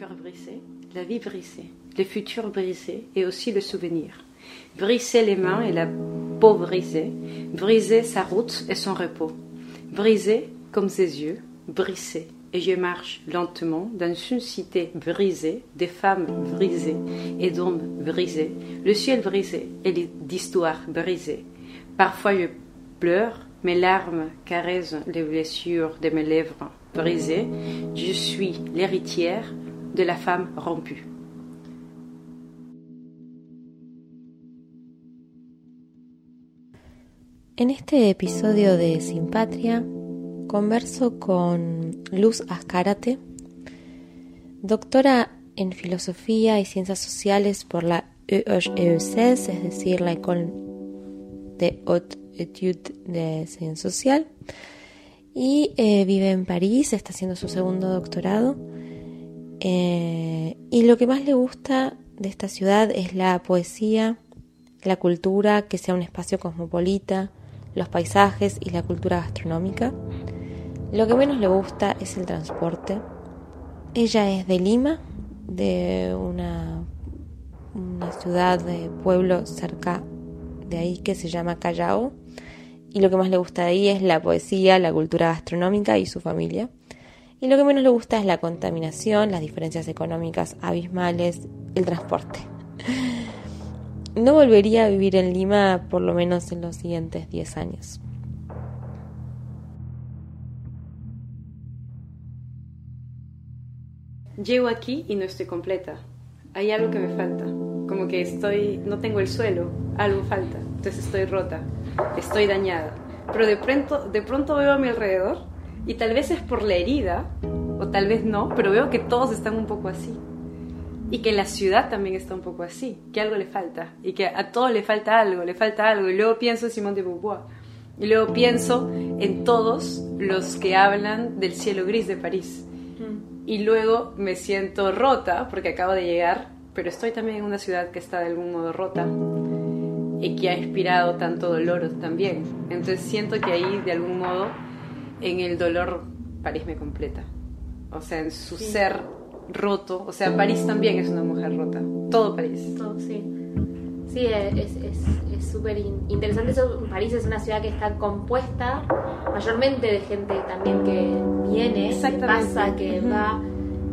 cœur brisé, la vie brisée, le futur brisé et aussi le souvenir. Briser les mains et la peau brisée, briser sa route et son repos, briser comme ses yeux, brisés. Et je marche lentement dans une cité brisée, des femmes brisées et d'hommes brisés, le ciel brisé et d'histoires brisées. Parfois je pleure, mes larmes caressent les blessures de mes lèvres brisées. Je suis l'héritière de la femme rompue. En este episodio de Sin Patria converso con Luz Ascárate, doctora en Filosofía y Ciencias Sociales por la EEC, es decir, la École de Haute Étude de Ciencia Social, y eh, vive en París, está haciendo su segundo doctorado. Eh, y lo que más le gusta de esta ciudad es la poesía, la cultura, que sea un espacio cosmopolita, los paisajes y la cultura gastronómica. Lo que menos le gusta es el transporte. Ella es de Lima, de una, una ciudad de pueblo cerca de ahí que se llama Callao. Y lo que más le gusta de ahí es la poesía, la cultura gastronómica y su familia. Y lo que menos le gusta es la contaminación, las diferencias económicas abismales, el transporte. No volvería a vivir en Lima por lo menos en los siguientes 10 años. Llego aquí y no estoy completa. Hay algo que me falta. Como que estoy, no tengo el suelo, algo falta. Entonces estoy rota, estoy dañada. Pero de pronto, de pronto veo a mi alrededor y tal vez es por la herida, o tal vez no, pero veo que todos están un poco así y que la ciudad también está un poco así, que algo le falta y que a todo le falta algo, le falta algo. Y luego pienso en Simón de Beauvoir y luego pienso en todos los que hablan del cielo gris de París. Mm. Y luego me siento rota porque acabo de llegar, pero estoy también en una ciudad que está de algún modo rota y que ha inspirado tanto dolor también. Entonces siento que ahí de algún modo en el dolor París me completa. O sea, en su ser roto. O sea, París también es una mujer rota. Todo París. Todo, sí. Sí, es súper es, interesante. Eso, París es una ciudad que está compuesta mayormente de gente también que viene, que pasa, que va,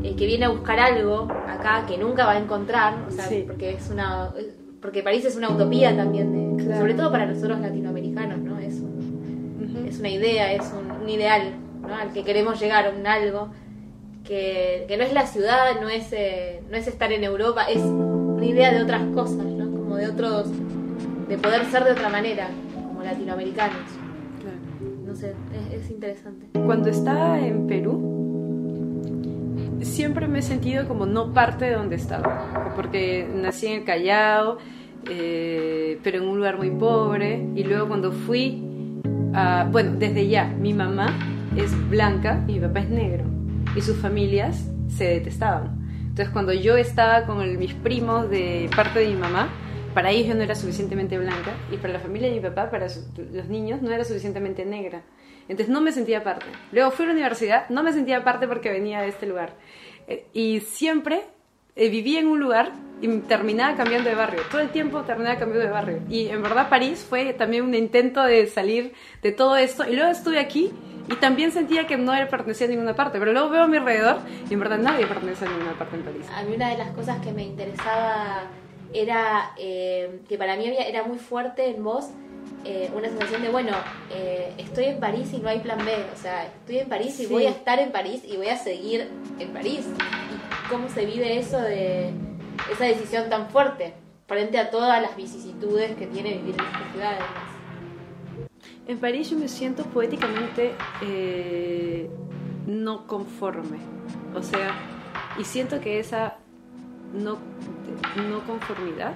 eh, que viene a buscar algo acá que nunca va a encontrar. O sea, porque es una porque París es una utopía también, de, sobre todo para nosotros latinoamericanos, ¿no? Es, es una idea, es un, un ideal ¿no? al que queremos llegar, un algo que, no es la ciudad, no es, eh, no es estar en Europa, es una idea de otras cosas, ¿no? Como de otros, de poder ser de otra manera, como latinoamericanos. No sé, es, interesante. Cuando estaba en Perú, siempre me he sentido como no parte de donde estaba, porque nací en el Callao, eh, pero en un lugar muy pobre, y luego cuando fui, a, bueno, desde ya, mi mamá es blanca y mi papá es negro y sus familias se detestaban. Entonces cuando yo estaba con mis primos de parte de mi mamá, para ellos yo no era suficientemente blanca y para la familia de mi papá, para los niños, no era suficientemente negra. Entonces no me sentía parte. Luego fui a la universidad, no me sentía parte porque venía de este lugar. Eh, y siempre eh, vivía en un lugar y terminaba cambiando de barrio. Todo el tiempo terminaba cambiando de barrio. Y en verdad París fue también un intento de salir de todo esto. Y luego estuve aquí y también sentía que no pertenecía a ninguna parte, pero luego veo a mi alrededor y en verdad nadie pertenece a ninguna parte en París. A mí una de las cosas que me interesaba era eh, que para mí era muy fuerte en vos eh, una sensación de, bueno, eh, estoy en París y no hay plan B, o sea, estoy en París y voy a estar en París y voy a seguir en París. ¿Y cómo se vive eso de esa decisión tan fuerte frente a todas las vicisitudes que tiene vivir en esta ciudad? En París yo me siento poéticamente eh, no conforme. O sea, y siento que esa no, no conformidad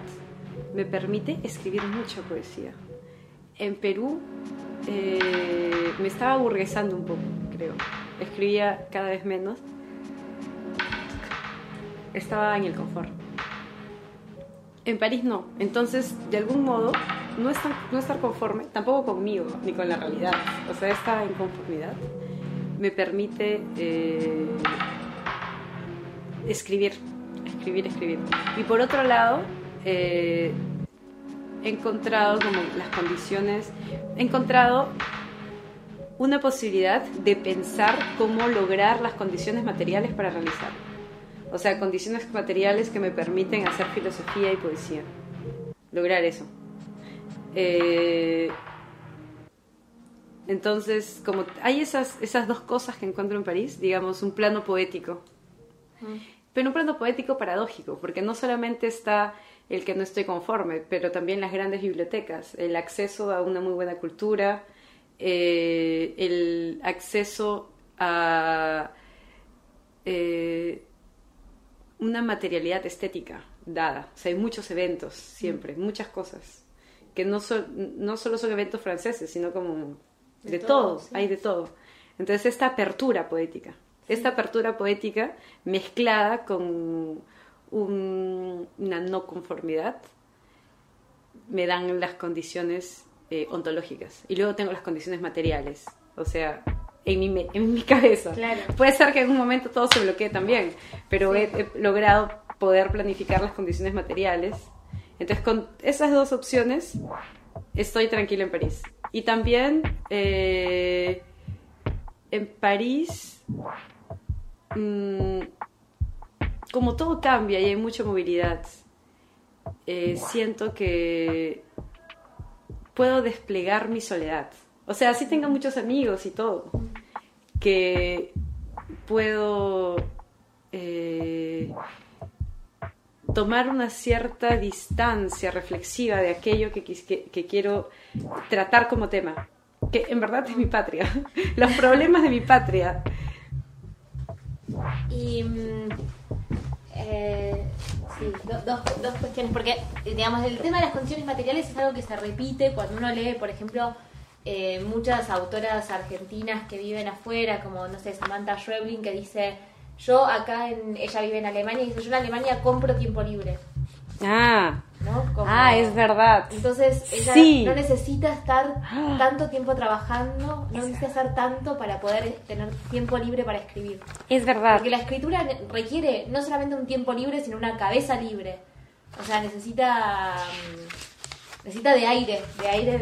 me permite escribir mucha poesía. En Perú eh, me estaba aburguesando un poco, creo. Escribía cada vez menos. Estaba en el confort. En París no. Entonces, de algún modo, no estar, conforme, tampoco conmigo, ni con la realidad, o sea, esta inconformidad me permite eh, escribir, escribir, escribir. Y por otro lado, eh, he encontrado como las condiciones, he encontrado una posibilidad de pensar cómo lograr las condiciones materiales para realizar. O sea, condiciones materiales que me permiten hacer filosofía y poesía. Lograr eso. Eh, entonces, como hay esas, esas dos cosas que encuentro en París, digamos, un plano poético. Pero un plano poético paradójico, porque no solamente está el que no estoy conforme, pero también las grandes bibliotecas, el acceso a una muy buena cultura, eh, el acceso a eh, una materialidad estética dada. O sea, hay muchos eventos siempre, muchas cosas, que no, no solo son eventos franceses, sino como de, todos, hay de todo. Entonces, esta apertura poética, esta apertura poética mezclada con una no conformidad, me dan las condiciones eh, ontológicas. Y luego tengo las condiciones materiales. O sea, en mi, en mi cabeza. Puede ser que en un momento todo se bloquee también, pero he, logrado poder planificar las condiciones materiales. Entonces, con esas dos opciones, estoy tranquila en París. Y también eh, en París, mm, como todo cambia y hay mucha movilidad, eh, siento que puedo desplegar mi soledad. O sea, sí tengo muchos amigos y todo, que puedo eh, tomar una cierta distancia reflexiva de aquello que, quiero tratar como tema, que en verdad es mi patria, los problemas de mi patria. Y mm, eh, sí, dos, dos cuestiones, porque digamos el tema de las condiciones materiales es algo que se repite cuando uno lee, por ejemplo, eh, muchas autoras argentinas que viven afuera, como, no sé, Samantha Schweblin, que dice, yo acá, en, ella vive en Alemania, y dice, yo en Alemania compro tiempo libre. Ah, ah es verdad. Entonces, ella no necesita estar tanto tiempo trabajando, no necesita hacer tanto para poder tener tiempo libre para escribir. Es verdad. Porque la escritura requiere no solamente un tiempo libre, sino una cabeza libre. O sea, necesita... Mm, necesita de aire, de aire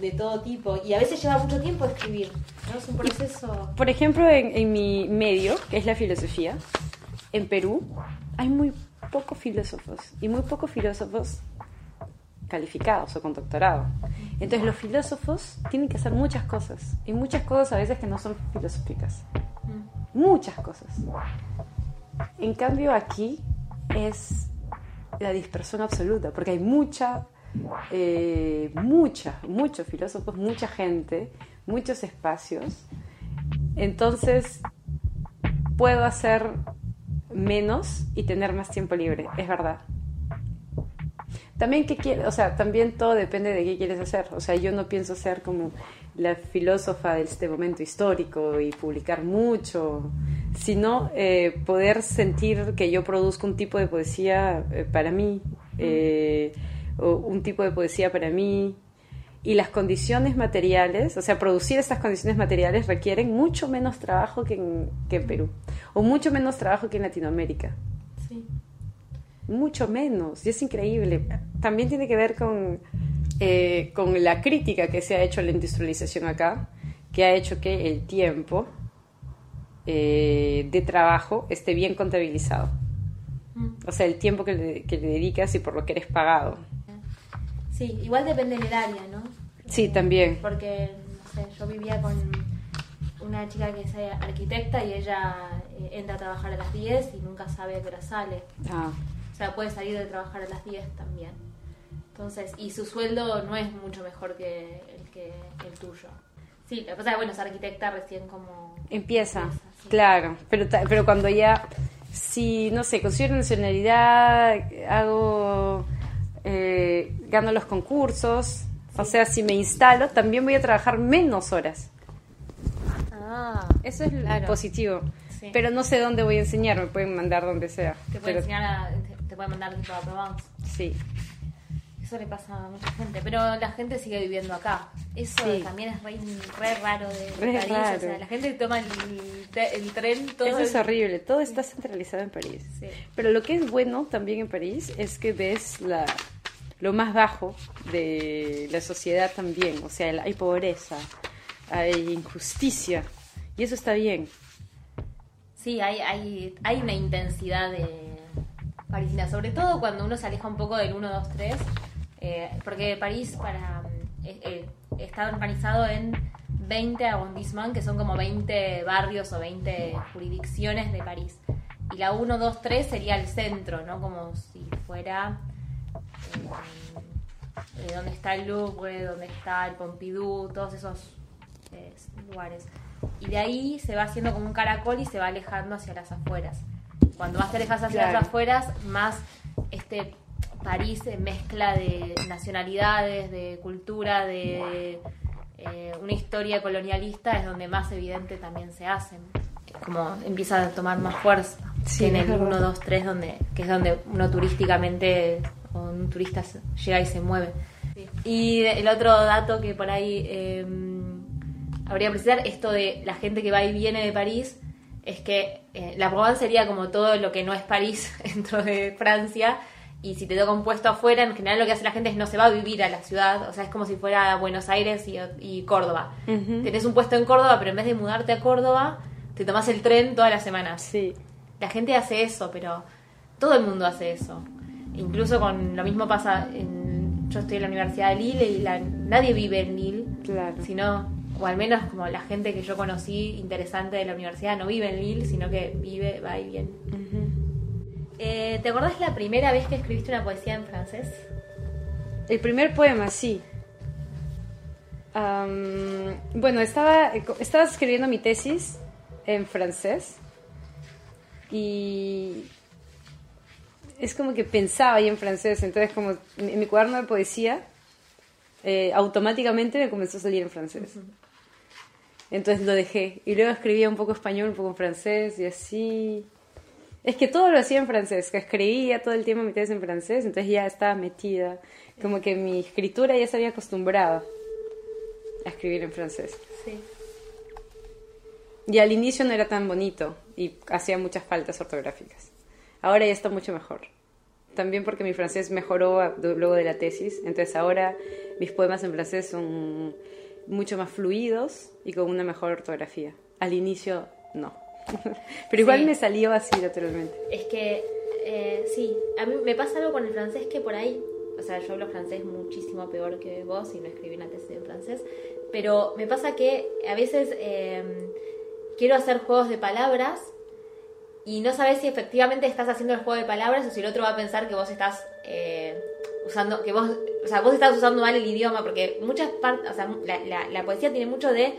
de, todo tipo. Y a veces lleva mucho tiempo escribir, ¿no? Es un proceso... Por ejemplo, en, mi medio, que es la filosofía, en Perú hay muy pocos filósofos y muy pocos filósofos calificados o con doctorado. Entonces los filósofos tienen que hacer muchas cosas y muchas cosas a veces que no son filosóficas. Mm. Muchas cosas. En cambio aquí es la dispersión absoluta porque hay mucha eh, mucha, muchos filósofos, mucha gente, muchos espacios. Entonces, puedo hacer menos y tener más tiempo libre, es verdad. También que o sea, también todo depende de qué quieres hacer. O sea, yo no pienso ser como la filósofa de este momento histórico y publicar mucho, sino eh, poder sentir que yo produzco un tipo de poesía eh, para mí o un tipo de poesía para mí. Y las condiciones materiales, o sea, producir estas condiciones materiales requieren mucho menos trabajo que en, que en Perú, o mucho menos trabajo que en Latinoamérica. Sí. Mucho menos, y es increíble. También tiene que ver con, eh, con la crítica que se ha hecho a la industrialización acá, que ha hecho que el tiempo eh, de trabajo esté bien contabilizado. Mm. O sea, el tiempo que le, que le dedicas y por lo que eres pagado. Sí, igual depende del área, ¿no? Sí, también. Porque, no sé, yo vivía con una chica que es arquitecta y ella eh, entra a trabajar a las 10 y nunca sabe a qué hora sale. Ah. O sea, puede salir de trabajar a las 10 también. Entonces, y su sueldo no es mucho mejor que el, que el tuyo. Sí, lo que pasa es que, bueno, es arquitecta recién como... Empieza, claro. Pero, pero cuando ya, si, no sé, consigo nacionalidad, hago eh, gano los concursos, o sea, si me instalo, también voy a trabajar menos horas. Ah, eso es positivo. Pero no sé dónde voy a enseñar, me pueden mandar donde sea. Te pueden enseñar te, pueden mandar a Provence. Sí. Eso le pasa a mucha gente, pero la gente sigue viviendo acá. Eso también es re, raro de, París. O sea, la gente toma el, tren todo. Eso es horrible, todo está centralizado en París. Pero lo que es bueno también en París es que ves la, lo más bajo de la sociedad también. O sea, hay pobreza, hay injusticia, y eso está bien. Sí, hay, hay, hay una intensidad de parisina, sobre todo cuando uno se aleja un poco del 1, 2, 3 eh, porque París para, eh, eh, está organizado en 20 arrondissements, que son como 20 barrios o 20 jurisdicciones de París. Y la 1, 2, 3 sería el centro, ¿no? Como si fuera donde está el Louvre, donde está el Pompidou, todos esos lugares. Y de ahí se va haciendo como un caracol y se va alejando hacia las afueras. Cuando más te alejas hacia las afueras, más este París mezcla de nacionalidades, de cultura, de eh, una historia colonialista, es donde más evidente también se hacen. Como empieza a tomar más fuerza en el 1, 2, 3, donde, que es donde uno turísticamente, o un turista llega y se mueve. Y el otro dato que por ahí eh, habría que precisar, esto de la gente que va y viene de París, es que eh, la Provence sería como todo lo que no es París dentro de Francia, y si te toca un puesto afuera, en general lo que hace la gente es no se va a vivir a la ciudad, o sea, es como si fuera Buenos Aires y, Córdoba. Tenés un puesto en Córdoba, pero en vez de mudarte a Córdoba, te tomas el tren todas las semanas. Sí. La gente hace eso, pero todo el mundo hace eso. Incluso con lo mismo pasa en, yo estoy en la Universidad de Lille y la, nadie vive en Lille, claro. sino o al menos como la gente que yo conocí interesante de la universidad no vive en Lille, sino que vive, va y viene. Eh, ¿Te acordás la primera vez que escribiste una poesía en francés? El primer poema, sí. bueno, estaba, estaba escribiendo mi tesis en francés y es como que pensaba ahí en francés, entonces como en mi cuaderno de poesía eh, automáticamente me comenzó a salir en francés. Entonces lo dejé y luego escribía un poco español, un poco en francés y así es que todo lo hacía en francés, que escribía todo el tiempo mi tesis en francés, entonces ya estaba metida, como que mi escritura ya se había acostumbrado a escribir en francés. Sí. Y al inicio no era tan bonito y hacía muchas faltas ortográficas. Ahora ya está mucho mejor. También porque mi francés mejoró luego de la tesis, entonces ahora mis poemas en francés son mucho más fluidos y con una mejor ortografía. Al inicio no. Pero igual me salió así naturalmente. Es que, eh, sí, a mí me pasa algo con el francés que por ahí, o sea, yo hablo francés muchísimo peor que vos y no escribí una tesis en francés, pero me pasa que a veces em, quiero hacer juegos de palabras y no sabes si efectivamente estás haciendo el juego de palabras o si el otro va a pensar que vos estás eh, usando, que vos, o sea, vos estás usando mal el idioma, porque muchas partes, o sea, la, la poesía tiene mucho de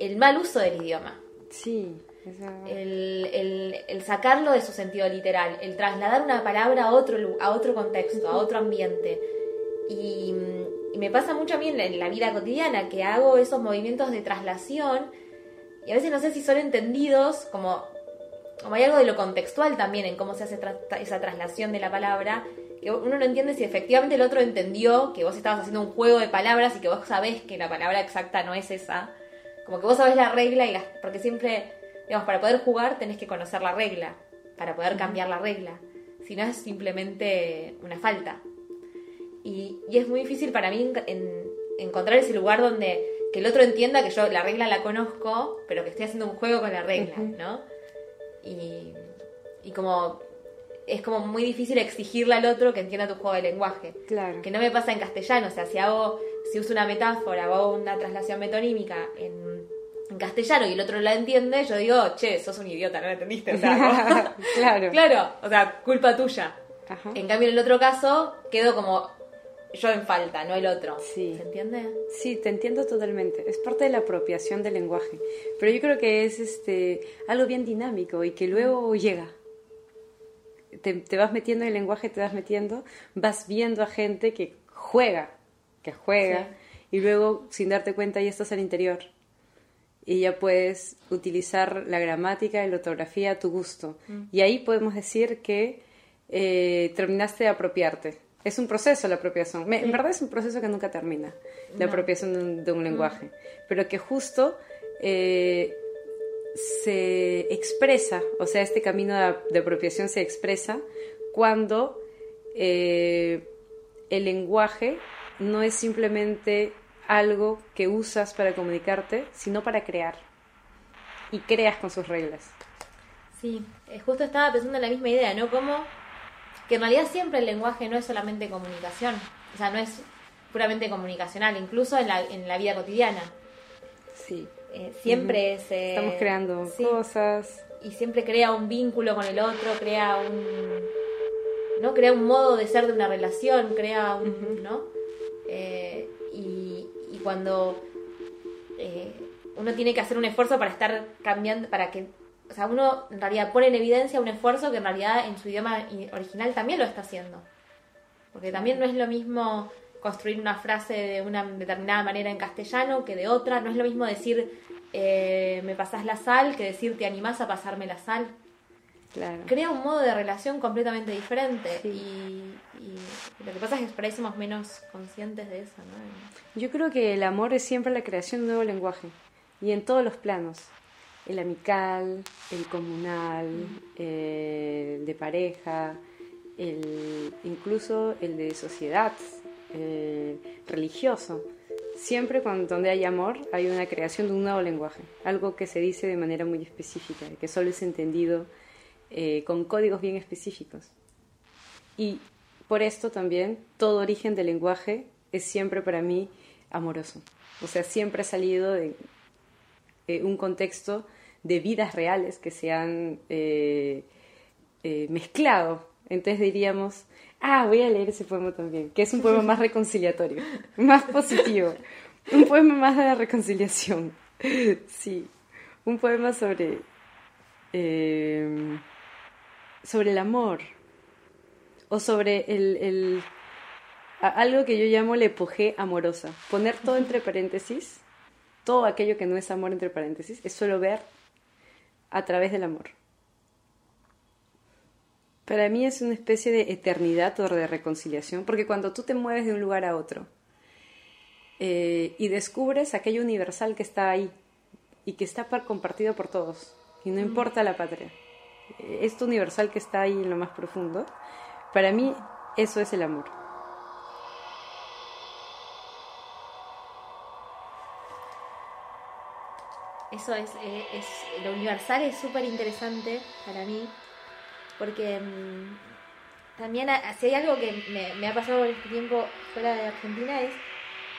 el mal uso del idioma. Sí el, el, sacarlo de su sentido literal, el trasladar una palabra a otro, a otro contexto, a otro ambiente. Y, me pasa mucho a mí en la, vida cotidiana que hago esos movimientos de traslación y a veces no sé si son entendidos como, como hay algo de lo contextual también en cómo se hace esa traslación de la palabra, que uno no entiende si efectivamente el otro entendió que vos estabas haciendo un juego de palabras y que vos sabés que la palabra exacta no es esa. Como que vos sabés la regla y las, porque siempre Digamos, para poder jugar tenés que conocer la regla, para poder cambiar la regla. Si no es simplemente una falta. Y, es muy difícil para mí encontrar ese lugar donde que el otro entienda que yo la regla la conozco, pero que estoy haciendo un juego con la regla, ¿no? Y, y como es como muy difícil exigirle al otro que entienda tu juego de lenguaje. Claro. Que no me pasa en castellano, o sea, si hago, si uso una metáfora o hago una traslación metonímica en en castellano y el otro la entiende, yo digo, che, sos un idiota, no la entendiste. O sea, claro. Claro, o sea, culpa tuya. En cambio, en el otro caso, quedo como yo en falta, no el otro. Sí. ¿Se entiende? Sí, te entiendo totalmente. Es parte de la apropiación del lenguaje. Pero yo creo que es este algo bien dinámico y que luego llega. Te, vas metiendo en el lenguaje, te vas metiendo, vas viendo a gente que juega, que juega, y luego, sin darte cuenta, ya estás al interior y ya puedes utilizar la gramática y la ortografía a tu gusto. Mm. Y ahí podemos decir que eh, terminaste de apropiarte. es un proceso la apropiación. En verdad es un proceso que nunca termina, la apropiación de un, lenguaje, mm. pero que justo eh, se expresa, o sea, este camino de, apropiación se expresa cuando eh, el lenguaje no es simplemente algo que usas para comunicarte, sino para crear. Y creas con sus reglas. Sí, eh, justo estaba pensando en la misma idea, ¿no? Como que en realidad siempre el lenguaje no es solamente comunicación, o sea, no es puramente comunicacional, incluso en la, en la vida cotidiana. Sí. Eh, siempre es... Eh, Estamos creando cosas. Y siempre crea un vínculo con el otro, crea un... ¿no? Crea un modo de ser de una relación, crea un... ¿no? Cuando uno tiene que hacer un esfuerzo para estar cambiando, para que o sea, uno en realidad pone en evidencia un esfuerzo que en realidad en su idioma original también lo está haciendo. Porque también no es lo mismo construir una frase de una determinada manera en castellano que de otra, no es lo mismo decir eh, me pasas la sal que decir te animás a pasarme la sal. Claro. Crea un modo de relación completamente diferente y, lo que pasa es que por ahí somos menos conscientes de eso. ¿no? Yo creo que el amor es siempre la creación de un nuevo lenguaje y en todos los planos el amical, el comunal, el de pareja, el, incluso el de sociedad, religioso. Siempre cuando donde hay amor hay una creación de un nuevo lenguaje, algo que se dice de manera muy específica, que solo es entendido eh, con códigos bien específicos. Y por esto también todo origen del lenguaje es siempre para mí amoroso. O sea, siempre ha salido de eh, un contexto de vidas reales que se han eh, eh, mezclado. Entonces diríamos, ah, voy a leer ese poema también, que es un poema más reconciliatorio, más positivo, un poema más de la reconciliación. Sí, un poema sobre, eh, sobre el amor o sobre el, el, algo que yo llamo la epogé amorosa. Poner todo entre paréntesis, todo aquello que no es amor entre paréntesis, es solo ver a través del amor. Para mí es una especie de eternidad o de reconciliación, porque cuando tú te mueves de un lugar a otro eh, y descubres aquello universal que está ahí y que está compartido por todos, y no importa la patria, esto universal que está ahí en lo más profundo, para mí eso es el amor. eso es, eh, lo universal es súper interesante para mí, porque mm, también si hay algo que me, ha pasado en este tiempo fuera de Argentina es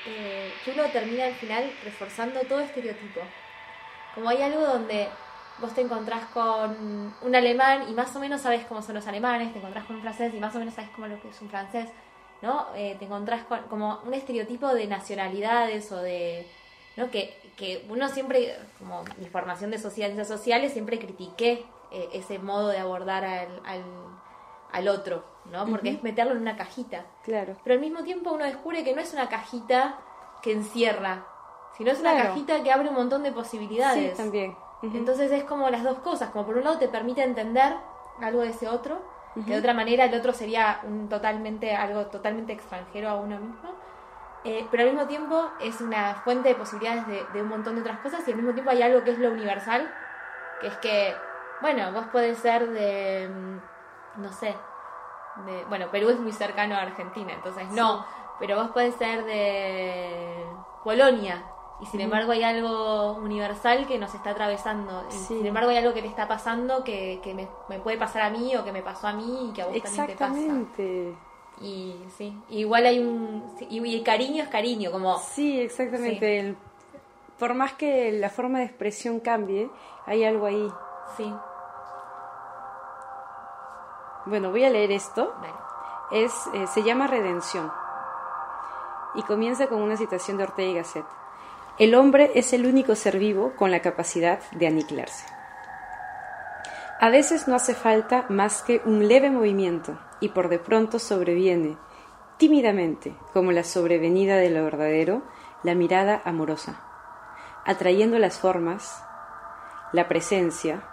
eh, que uno termina al final reforzando todo estereotipo. Como hay algo donde vos te encontrás con un alemán y más o menos sabes cómo son los alemanes, te encontrás con un francés y más o menos sabes cómo lo que es un francés, ¿no? Eh, te encontrás con como un estereotipo de nacionalidades o de ¿no? Que, que uno siempre, como mi formación de ciencias sociales, siempre critiqué eh, ese modo de abordar al, al, otro, ¿no? Porque es meterlo en una cajita. Claro. Pero al mismo tiempo uno descubre que no es una cajita que encierra, sino es una cajita que abre un montón de posibilidades. Sí, también. Entonces es como las dos cosas, como por un lado te permite entender algo de ese otro, que de otra manera el otro sería un totalmente algo totalmente extranjero a uno mismo eh, pero al mismo tiempo es una fuente de posibilidades de, un montón de otras cosas y al mismo tiempo hay algo que es lo universal, que es que, bueno, vos podés ser de, mm, no sé, de, bueno, Perú es muy cercano a Argentina, entonces no, pero vos podés ser de Polonia y sin embargo hay algo universal que nos está atravesando. Sin embargo hay algo que te está pasando que, que me, me, puede pasar a mí o que me pasó a mí y que a vos también te pasa. Exactamente. Y sí, igual hay un... Y el cariño es cariño, como... Sí, exactamente. por más que la forma de expresión cambie, hay algo ahí. Sí. Bueno, voy a leer esto. Es, eh, se llama Redención. Y comienza con una citación de Ortega y Gasset. El hombre es el único ser vivo con la capacidad de aniquilarse. A veces no hace falta más que un leve movimiento y por de pronto sobreviene, tímidamente, como la sobrevenida de lo verdadero, la mirada amorosa, atrayendo las formas, la presencia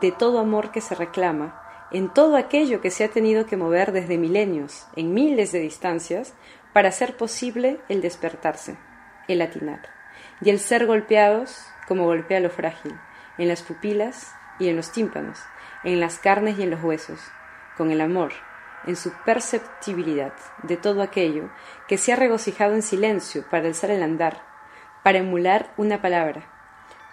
de todo amor que se reclama, en todo aquello que se ha tenido que mover desde milenios, en miles de distancias, para hacer posible el despertarse, el atinar, y el ser golpeados como golpea lo frágil, en las pupilas y en los tímpanos, en las carnes y en los huesos, con el amor, en su perceptibilidad de todo aquello que se ha regocijado en silencio para alzar el andar, para emular una palabra.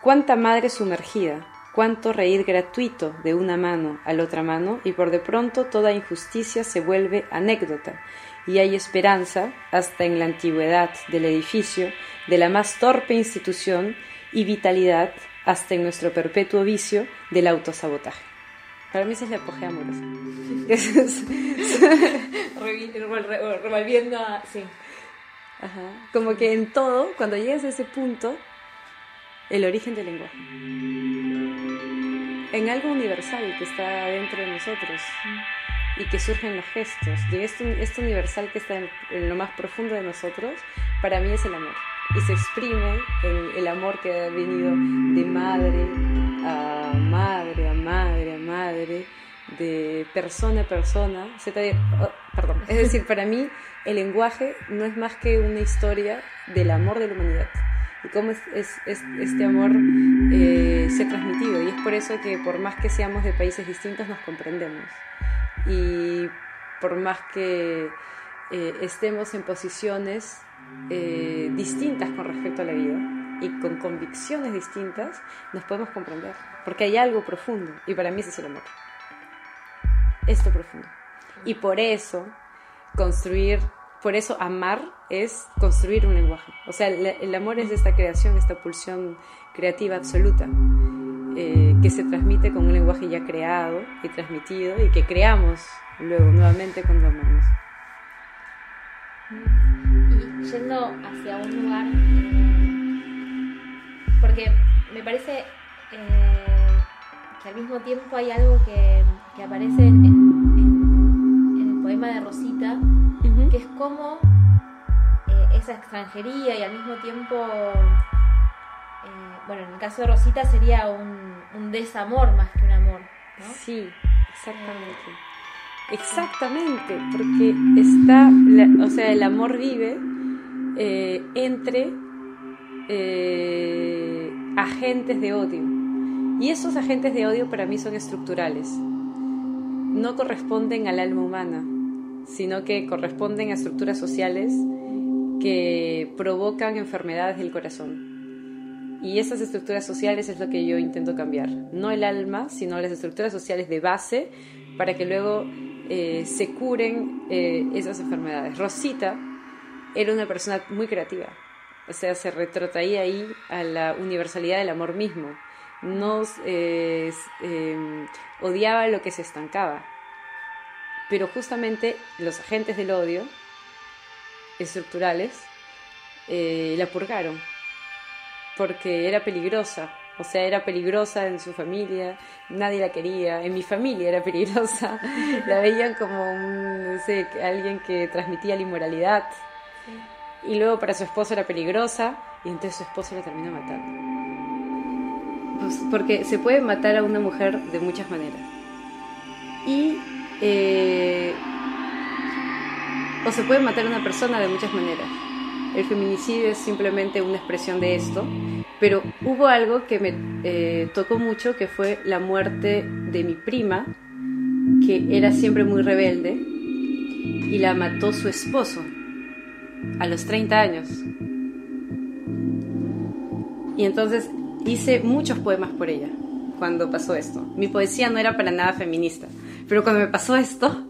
Cuánta madre sumergida, cuánto reír gratuito de una mano a la otra mano, y por de pronto toda injusticia se vuelve anécdota, y hay esperanza, hasta en la antigüedad del edificio, de la más torpe institución, y vitalidad, hasta en nuestro perpetuo vicio del autosabotaje. Para mí esa es la apogea amorosa. Revolviendo a... Sí. Ajá. Como que en todo, cuando llegas a ese punto, el origen del lenguaje. En algo universal que está dentro de nosotros y que surge en los gestos. Y este, este universal que está en, en, lo más profundo de nosotros, para mí es el amor. Y se exprime en el amor que ha venido de madre a madre, a madre, a madre, de persona a persona. Oh, perdón. Es decir, para mí el lenguaje no es más que una historia del amor de la humanidad y cómo es, es, este amor eh, se ha transmitido. Y es por eso que por más que seamos de países distintos nos comprendemos. Y por más que eh, estemos en posiciones eh, distintas con respecto a la vida y con convicciones distintas, nos podemos comprender. Porque hay algo profundo. Y para mí ese es el amor. Esto profundo. Y por eso construir por eso amar es construir un lenguaje. O sea, el, amor es esta creación, esta pulsión creativa absoluta, eh, que se transmite con un lenguaje ya creado y transmitido y que creamos luego nuevamente cuando amamos. Y yendo hacia un lugar, eh, porque me parece eh, que al mismo tiempo hay algo que, aparece en el poema de Rosita, que es como esa extranjería y al mismo tiempo, bueno, en el caso de Rosita sería un, desamor más que un amor. ¿no? Sí, exactamente. Exactamente, porque está, o sea, el amor vive eh, entre agentes de odio. Y esos agentes de odio para mí son estructurales. No corresponden al alma humana sino que corresponden a estructuras sociales que provocan enfermedades del corazón. Y esas estructuras sociales es lo que yo intento cambiar. No el alma, sino las estructuras sociales de base para que luego eh, se curen eh, esas enfermedades. Rosita era una persona muy creativa, o sea, se retrotraía ahí a la universalidad del amor mismo. No eh, odiaba lo que se estancaba, pero justamente los agentes del odio estructurales eh, la purgaron porque era peligrosa, o sea, era peligrosa en su familia, nadie la quería, en mi familia era peligrosa, la veían como un, no sé, alguien que transmitía la inmoralidad, y luego para su esposo era peligrosa, y entonces su esposo la terminó matando. Pues porque se puede matar a una mujer de muchas maneras. Y eh, o se puede matar a una persona de muchas maneras. El feminicidio es simplemente una expresión de esto, pero hubo algo que me eh, tocó mucho, que fue la muerte de mi prima, que era siempre muy rebelde, y la mató su esposo a los 30 años. Y entonces hice muchos poemas por ella cuando pasó esto. Mi poesía no era para nada feminista pero cuando me pasó esto,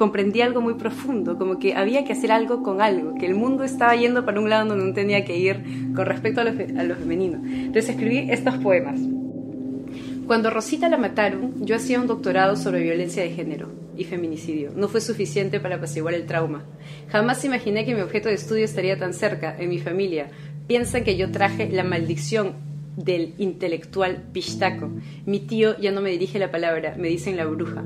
comprendí algo muy profundo, como que había que hacer algo con algo, que el mundo estaba yendo para un lado donde no tenía que ir con respecto a lo, femenino. Entonces escribí estos poemas. Cuando Rosita la mataron, yo hacía un doctorado sobre violencia de género y feminicidio. No fue suficiente para apaciguar el trauma. Jamás imaginé que mi objeto de estudio estaría tan cerca, en mi familia. Piensan que yo traje la maldición del intelectual pistaco. Mi tío ya no me dirige la palabra, me dicen la bruja.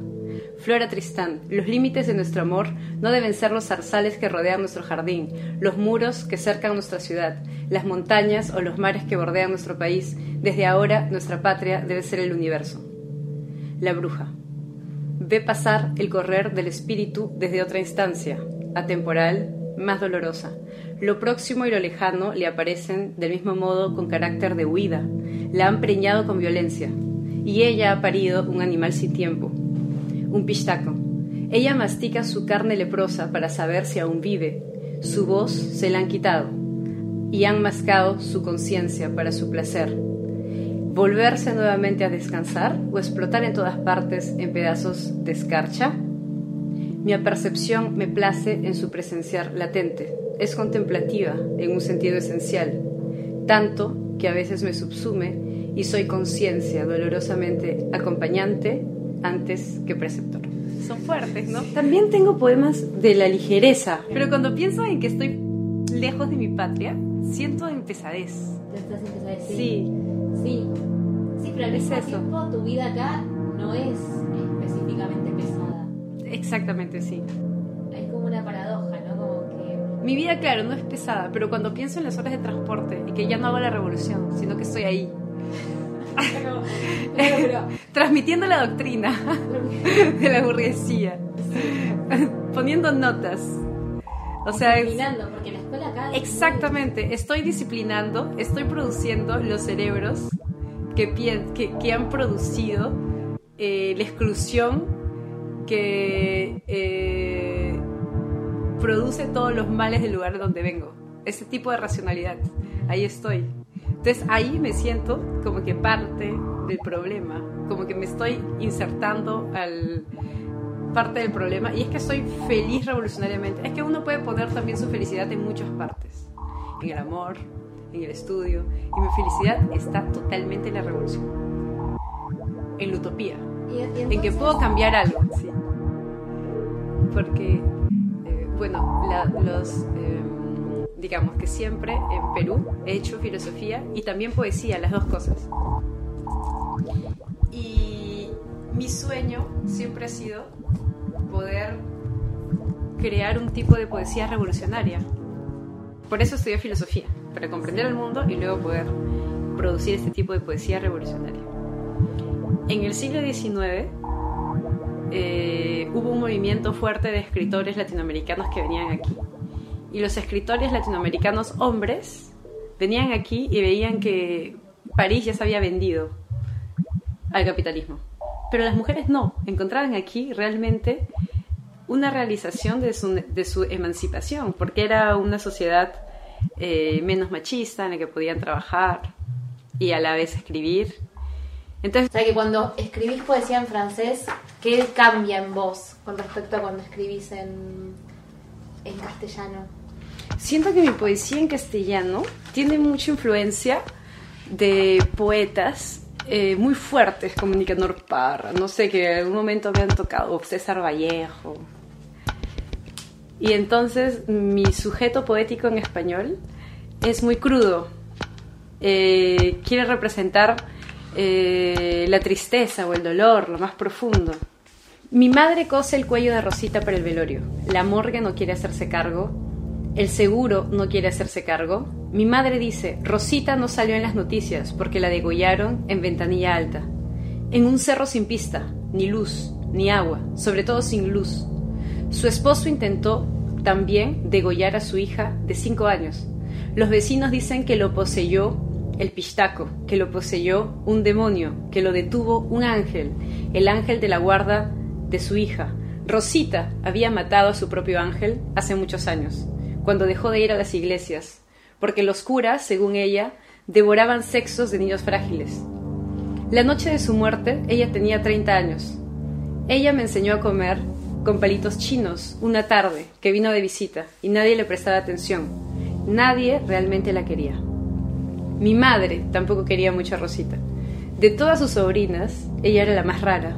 Flora Tristán, los límites de nuestro amor no deben ser los zarzales que rodean nuestro jardín, los muros que cercan nuestra ciudad, las montañas o los mares que bordean nuestro país. Desde ahora, nuestra patria debe ser el universo. La bruja. ve pasar el correr del espíritu desde otra instancia, atemporal, más dolorosa. Lo próximo y lo lejano le aparecen del mismo modo con carácter de huida. La han preñado con violencia. Y ella ha parido un animal sin tiempo, un pistaco. Ella mastica su carne leprosa para saber si aún vive. Su voz se la han quitado y han mascado su conciencia para su placer. Volverse nuevamente a descansar o explotar en todas partes en pedazos de escarcha. Mi apercepción me place en su presenciar latente. Es contemplativa en un sentido esencial, tanto que a veces me subsume y soy conciencia dolorosamente acompañante antes que preceptor. Son fuertes, ¿no? También tengo poemas de la ligereza, pero cuando pienso en que estoy lejos de mi patria, siento en pesadez. estás en pesadez? Sí. Sí, Sí, sí pero al Es mismo eso. tiempo tu vida acá no es específicamente pesada. exactamente, sí. Es como una paradoja, ¿no? Como que Mi vida, claro, no es pesada, pero cuando pienso en las horas de transporte y que ya no hago la revolución, sino que estoy ahí, Pero transmitiendo la doctrina de la burguesía, poniendo notas. O sea, disciplinando, porque la escuela acá es exactamente, estoy disciplinando, estoy produciendo los cerebros que, pien- que, que han producido eh, la exclusión que eh, produce todos los males del lugar de donde vengo. Ese tipo de racionalidad. Ahí estoy. Entonces ahí me siento como que parte del problema, como que me estoy insertando al parte del problema y es que soy feliz revolucionariamente. Es que uno puede poner también su felicidad en muchas partes, en el amor, en el estudio y mi felicidad está totalmente en la revolución, en la utopía, Y- en que puedo cambiar algo, sí. Porque, eh, bueno, la- los, eh, digamos que siempre en Perú he hecho filosofía y también poesía, las dos cosas. Y mi sueño siempre ha sido poder crear un tipo de poesía revolucionaria. Por eso estudié filosofía, para comprender el mundo y luego poder producir este tipo de poesía revolucionaria. En el siglo XIX eh, hubo un movimiento fuerte de escritores latinoamericanos que venían aquí. Y los escritores latinoamericanos hombres venían aquí y veían que París ya se había vendido al capitalismo. Pero las mujeres no, encontraban aquí realmente una realización de su, de su emancipación, porque era una sociedad eh, menos machista en la que podían trabajar y a la vez escribir. Entonces, O sea que cuando escribís poesía en francés, ¿qué cambia en vos con respecto a cuando escribís en, en castellano? Siento que mi poesía en castellano tiene mucha influencia de poetas eh, muy fuertes como Nicanor Parra, no sé, que en algún momento me han tocado, César Vallejo. Y entonces mi sujeto poético en español es muy crudo. Eh, quiere representar eh, la tristeza o el dolor, lo más profundo. Mi madre cose el cuello de Rosita para el velorio. La morgue no quiere hacerse cargo. El seguro no quiere hacerse cargo. Mi madre dice, Rosita no salió en las noticias porque la degollaron en ventanilla alta. En un cerro sin pista, ni luz, ni agua, sobre todo sin luz. Su esposo intentó también degollar a su hija de cinco años. Los vecinos dicen que lo poseyó el pistaco, que lo poseyó un demonio, que lo detuvo un ángel, el ángel de la guarda de su hija. Rosita había matado a su propio ángel hace muchos años, cuando dejó de ir a las iglesias, porque los curas, según ella, devoraban sexos de niños frágiles. La noche de su muerte, ella tenía 30 años. Ella me enseñó a comer con palitos chinos una tarde que vino de visita y nadie le prestaba atención. Nadie realmente la quería. Mi madre tampoco quería mucho a Rosita. De todas sus sobrinas, ella era la más rara.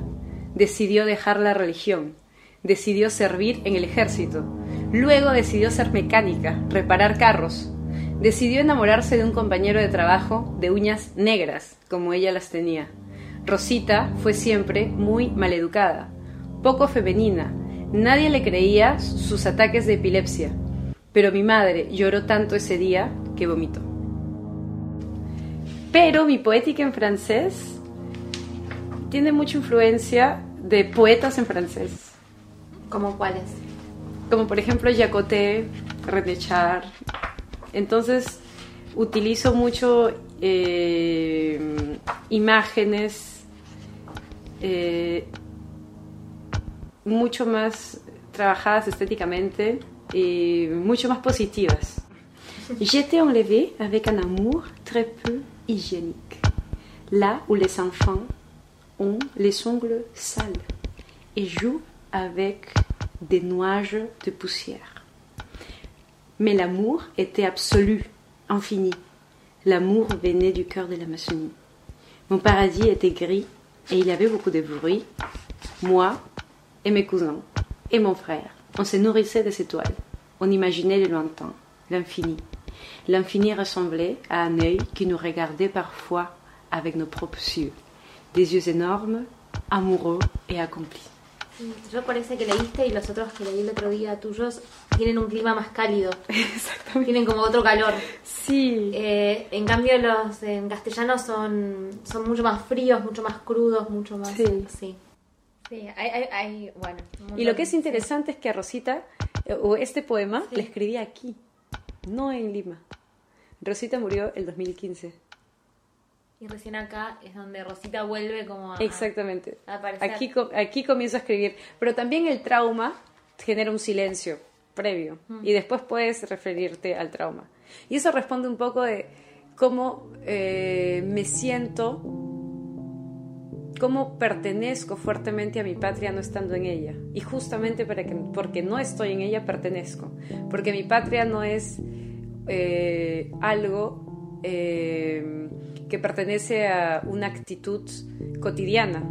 Decidió dejar la religión. Decidió servir en el ejército. Luego decidió ser mecánica, reparar carros. Decidió enamorarse de un compañero de trabajo de uñas negras, como ella las tenía. Rosita fue siempre muy maleducada, poco femenina. Nadie le creía sus ataques de epilepsia. Pero mi madre lloró tanto ese día que vomitó. Pero mi poética en francés tiene mucha influencia de poetas en francés. ¿Como cuáles? Como por ejemplo Jacoté, René Char. Entonces utilizo mucho eh, imágenes eh, mucho más trabajadas estéticamente y mucho más positivas. J'étais enlevée avec un amour très peu hygiénique, là où les enfants ont les ongles sales et jouent avec des nuages de poussière. Mais l'amour était absolu, infini. L'amour venait du cœur de l'Amazonie. Mon paradis était gris et il y avait beaucoup de bruit. Moi et mes cousins et mon frère, on se nourrissait des étoiles. On imaginait le lointain, l'infini. L'infini ressemblait à un œil qui nous regardait parfois avec nos propres yeux. Des yeux énormes, amoureux et accomplis. Yo parece que leíste y los otros que leí el otro día tuyos tienen un clima más cálido. Exactamente. Tienen como otro calor. Sí. Eh, en cambio los en castellano son, son mucho más fríos, mucho más crudos, mucho más... Sí. Sí, Sí, hay, hay, hay- bueno. Y lo que es interesante es que a Rosita, eh, o este poema, le escribí aquí, no en Lima. Rosita murió el 2015. Y recién acá es donde Rosita vuelve como a... Exactamente. a aparecer. Aquí, aquí comienzo a escribir. Pero también el trauma genera un silencio previo y después puedes referirte al trauma. Y eso responde un poco de cómo eh, me siento, cómo pertenezco fuertemente a mi patria no estando en ella. Y justamente para que, porque no estoy en ella, pertenezco. Porque mi patria no es eh, algo eh, que pertenece a una actitud cotidiana,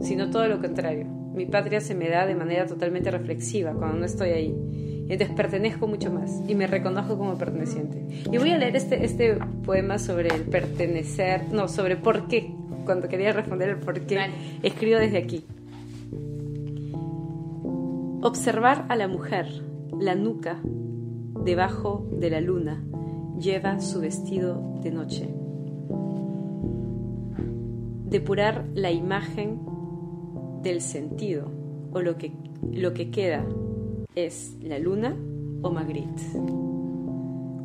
sino todo lo contrario. Mi patria se me da de manera totalmente reflexiva cuando no estoy ahí. Y entonces pertenezco mucho más y me reconozco como perteneciente. Y voy a leer este, este poema sobre el pertenecer, no, sobre por qué. Cuando quería responder el por qué, Vale. escribo desde aquí. Observar a la mujer, la nuca, debajo de la luna, lleva su vestido de noche. Depurar la imagen del sentido o lo que, lo que queda es la luna o Magritte.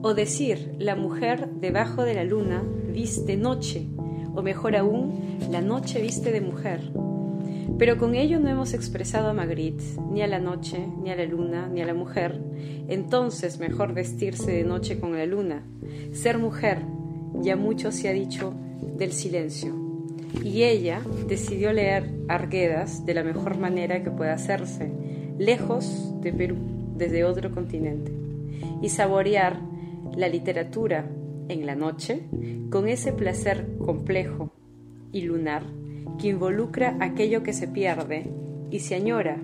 O decir, la mujer debajo de la luna viste noche, o mejor aún, la noche viste de mujer. Pero con ello no hemos expresado a Magritte, ni a la noche, ni a la luna, ni a la mujer. Entonces mejor vestirse de noche con la luna. Ser mujer, ya mucho se ha dicho del silencio. Y ella decidió leer Arguedas de la mejor manera que pueda hacerse, lejos de Perú, desde otro continente, y saborear la literatura en la noche con ese placer complejo y lunar que involucra aquello que se pierde y se añora,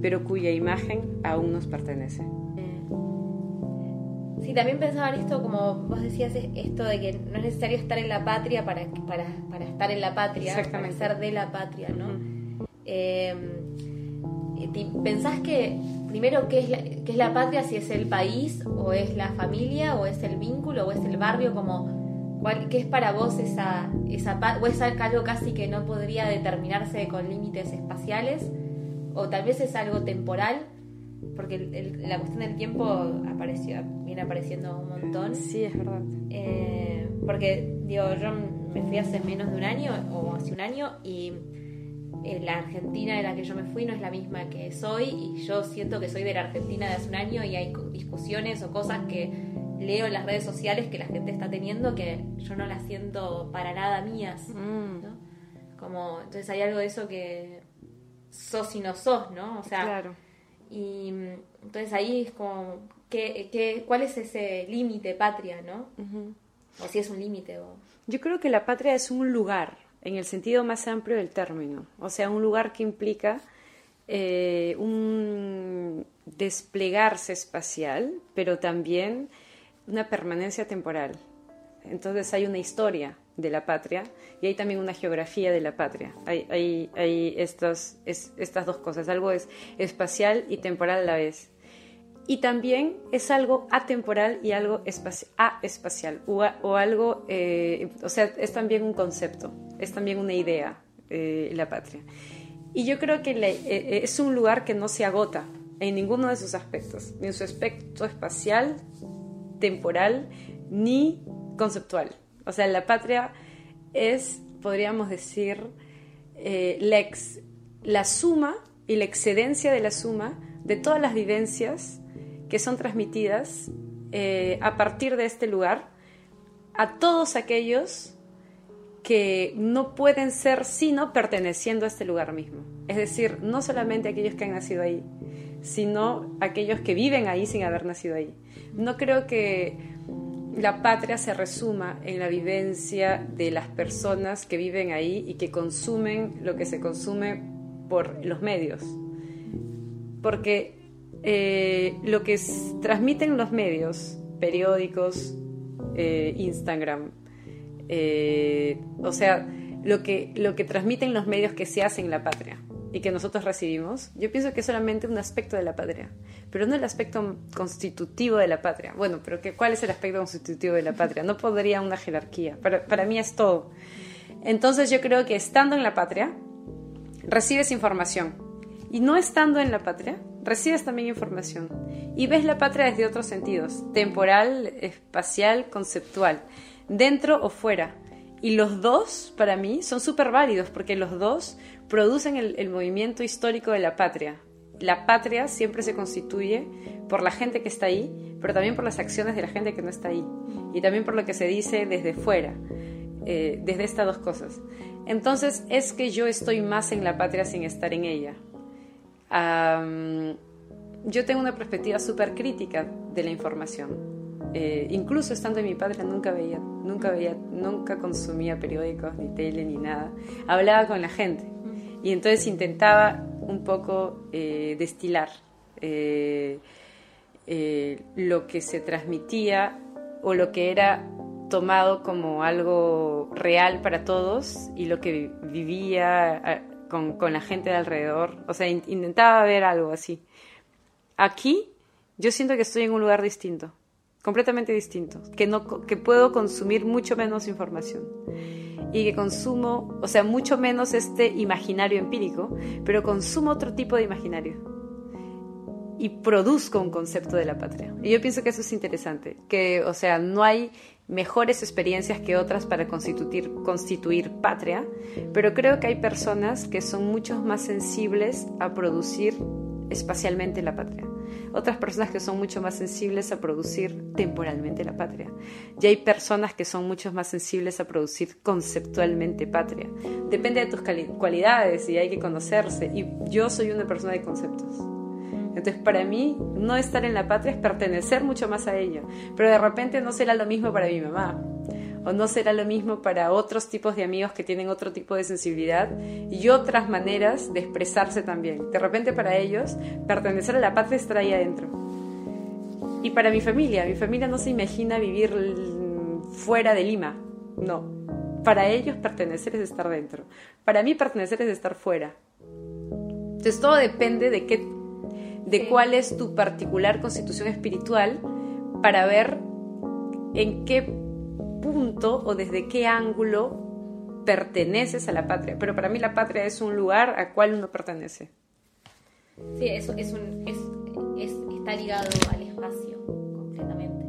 pero cuya imagen aún nos pertenece. Sí, también pensaba en esto, como vos decías, es- esto de que no es necesario estar en la patria para, para, para estar en la patria, para ser de la patria, ¿no? Eh, ti- ¿Pensás que primero qué es, la, qué es la patria, si es el país, o es la familia, o es el vínculo, o es el barrio, como cuál, qué es para vos esa, esa o es algo casi que no podría determinarse con límites espaciales, o tal vez es algo temporal, porque el- el- la cuestión del tiempo apareció, viene apareciendo un montón. Sí, es verdad. Eh, porque, digo, yo me fui hace menos de un año o hace un año y eh, la Argentina de la que yo me fui no es la misma que soy y yo siento que soy de la Argentina de hace un año y hay discusiones o cosas que leo en las redes sociales que la gente está teniendo que yo no las siento para nada mías, Mm, ¿no? Como, entonces hay algo de eso que sos y no sos, ¿no? O sea, claro. y mm, entonces ahí es como, ¿qué, qué, cuál es ese límite patria, no? Ujú. O si es un límite o... Yo creo que la patria es un lugar, en el sentido más amplio del término. O sea, un lugar que implica eh, un desplegarse espacial, pero también una permanencia temporal. Entonces hay una historia de la patria y hay también una geografía de la patria. Hay, hay, hay estas, es- estas dos cosas, algo es espacial y temporal a la vez. Y también es algo atemporal y algo espaci- aespacial, o, o algo, eh, o sea, es también un concepto, es también una idea, eh, la patria. Y yo creo que eh, es un lugar que no se agota en ninguno de sus aspectos, ni en su aspecto espacial, temporal, ni conceptual. O sea, la patria es, podríamos decir, eh, la, la suma y la excedencia de la suma de todas las vivencias que son transmitidas a partir de este lugar a todos aquellos que no pueden ser sino perteneciendo a este lugar mismo. Es decir, no solamente aquellos que han nacido ahí, sino aquellos que viven ahí sin haber nacido ahí. No creo que la patria se resuma en la vivencia de las personas que viven ahí y que consumen lo que se consume por los medios. Porque eh, lo que transmiten los medios, periódicos, eh, Instagram, eh, o sea, lo que, lo que transmiten los medios que se hacen en la patria y que nosotros recibimos, yo pienso que es solamente un aspecto de la patria, pero no el aspecto constitutivo de la patria. Bueno, pero que, ¿cuál es el aspecto constitutivo de la patria? No podría una jerarquía, para, para mí es todo. Entonces yo creo que estando en la patria, recibes información. Y no estando en la patria, recibes también información. Y ves la patria desde otros sentidos, temporal, espacial, conceptual dentro o fuera. Y los dos, para mí, son súper válidos porque los dos producen el, movimiento histórico de la patria. La patria siempre se constituye por la gente que está ahí, pero también por las acciones de la gente que no está ahí. Y también por lo que se dice desde fuera, eh, desde estas dos cosas. Entonces es que yo estoy más en la patria sin estar en ella. yo tengo una perspectiva súper crítica de la información eh, incluso estando en mi padre nunca veía, nunca veía, nunca consumía periódicos, ni tele, ni nada. Hablaba con la gente y entonces intentaba un poco eh, destilar eh, lo que se transmitía o lo que era tomado como algo real para todos y lo que vivía con la gente de alrededor. O sea, intentaba ver algo así. Aquí yo siento que estoy en un lugar distinto completamente distinto, que, no, que puedo consumir mucho menos información y que consumo, o sea, mucho menos este imaginario empírico, pero consumo otro tipo de imaginario y produzco un concepto de la patria. Y yo pienso que eso es interesante, que, o sea, no hay mejores experiencias que otras para constituir, constituir patria, pero creo que hay personas que son mucho más sensibles a producir espacialmente la patria otras personas que son mucho más sensibles a producir temporalmente la patria. Y hay personas que son mucho más sensibles a producir conceptualmente patria. Depende de tus cualidades y hay que conocerse. Y yo soy una persona de conceptos. Entonces, para mí, no estar en la patria es pertenecer mucho más a ella. Pero de repente no será lo mismo para mi mamá o no será lo mismo para otros tipos de amigos que tienen otro tipo de sensibilidad y otras maneras de expresarse también. De repente para ellos, pertenecer a la patria está ahí adentro. Y para mi familia, mi familia no se imagina vivir fuera de Lima, no. Para ellos pertenecer es estar dentro. Para mí pertenecer es estar fuera. Entonces todo depende de qué, de cuál es tu particular constitución espiritual para ver en qué punto o desde qué ángulo perteneces a la patria. Pero para mí la patria es un lugar a cual uno pertenece. Sí, eso es un, es, está ligado al espacio completamente.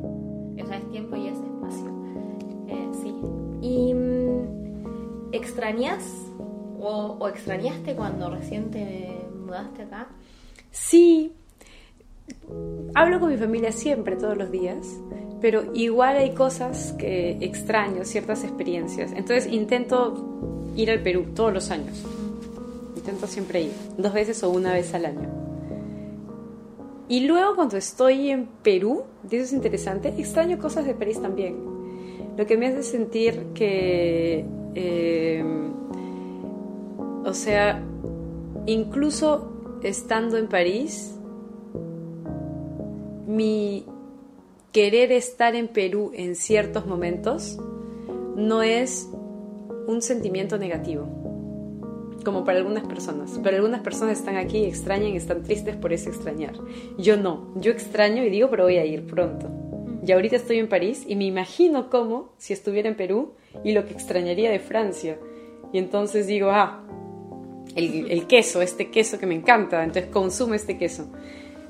O sea, es tiempo y es espacio. Eh, sí. ¿Y mm, extrañas o, o extrañaste cuando recién te mudaste acá? Sí, hablo con mi familia siempre, todos los días, pero igual hay cosas que extraño, ciertas experiencias. Entonces intento ir al Perú todos los años. Intento siempre ir, dos veces o una vez al año. Y luego cuando estoy en Perú, y eso es interesante, extraño cosas de París también. Lo que me hace sentir que, eh, o sea, incluso estando en París, mi querer estar en Perú en ciertos momentos no es un sentimiento negativo, como para algunas personas. Pero algunas personas están aquí, extrañan, están tristes por ese extrañar. Yo no, yo extraño y digo, pero voy a ir pronto. Y ahorita estoy en París y me imagino cómo si estuviera en Perú y lo que extrañaría de Francia. Y entonces digo, ah, el, queso, este queso que me encanta, entonces consumo este queso.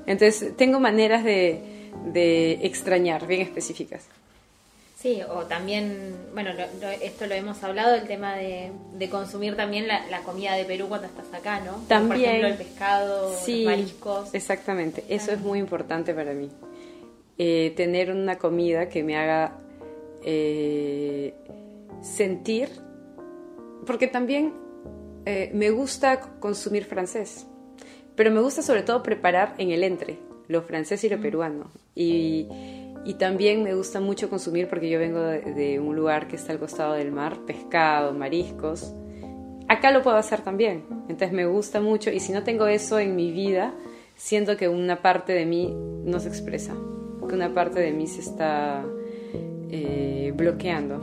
Entonces tengo maneras de, de extrañar bien específicas. Sí, o también, bueno, esto lo hemos hablado, el tema de, consumir también la, comida de Perú cuando estás acá, ¿no? También. Por ejemplo, el pescado, los mariscos. Exactamente, eso es muy importante para mí. Eh, tener una comida que me haga eh, sentir, porque también eh, me gusta consumir francés, pero me gusta sobre todo preparar en el entre, lo francés y lo peruano. Y y también me gusta mucho consumir, porque yo vengo de, un lugar que está al costado del mar, pescado, mariscos. Acá lo puedo hacer también. Entonces me gusta mucho y si no tengo eso en mi vida, siento que una parte de mí no se expresa, que una parte de mí se está eh, bloqueando.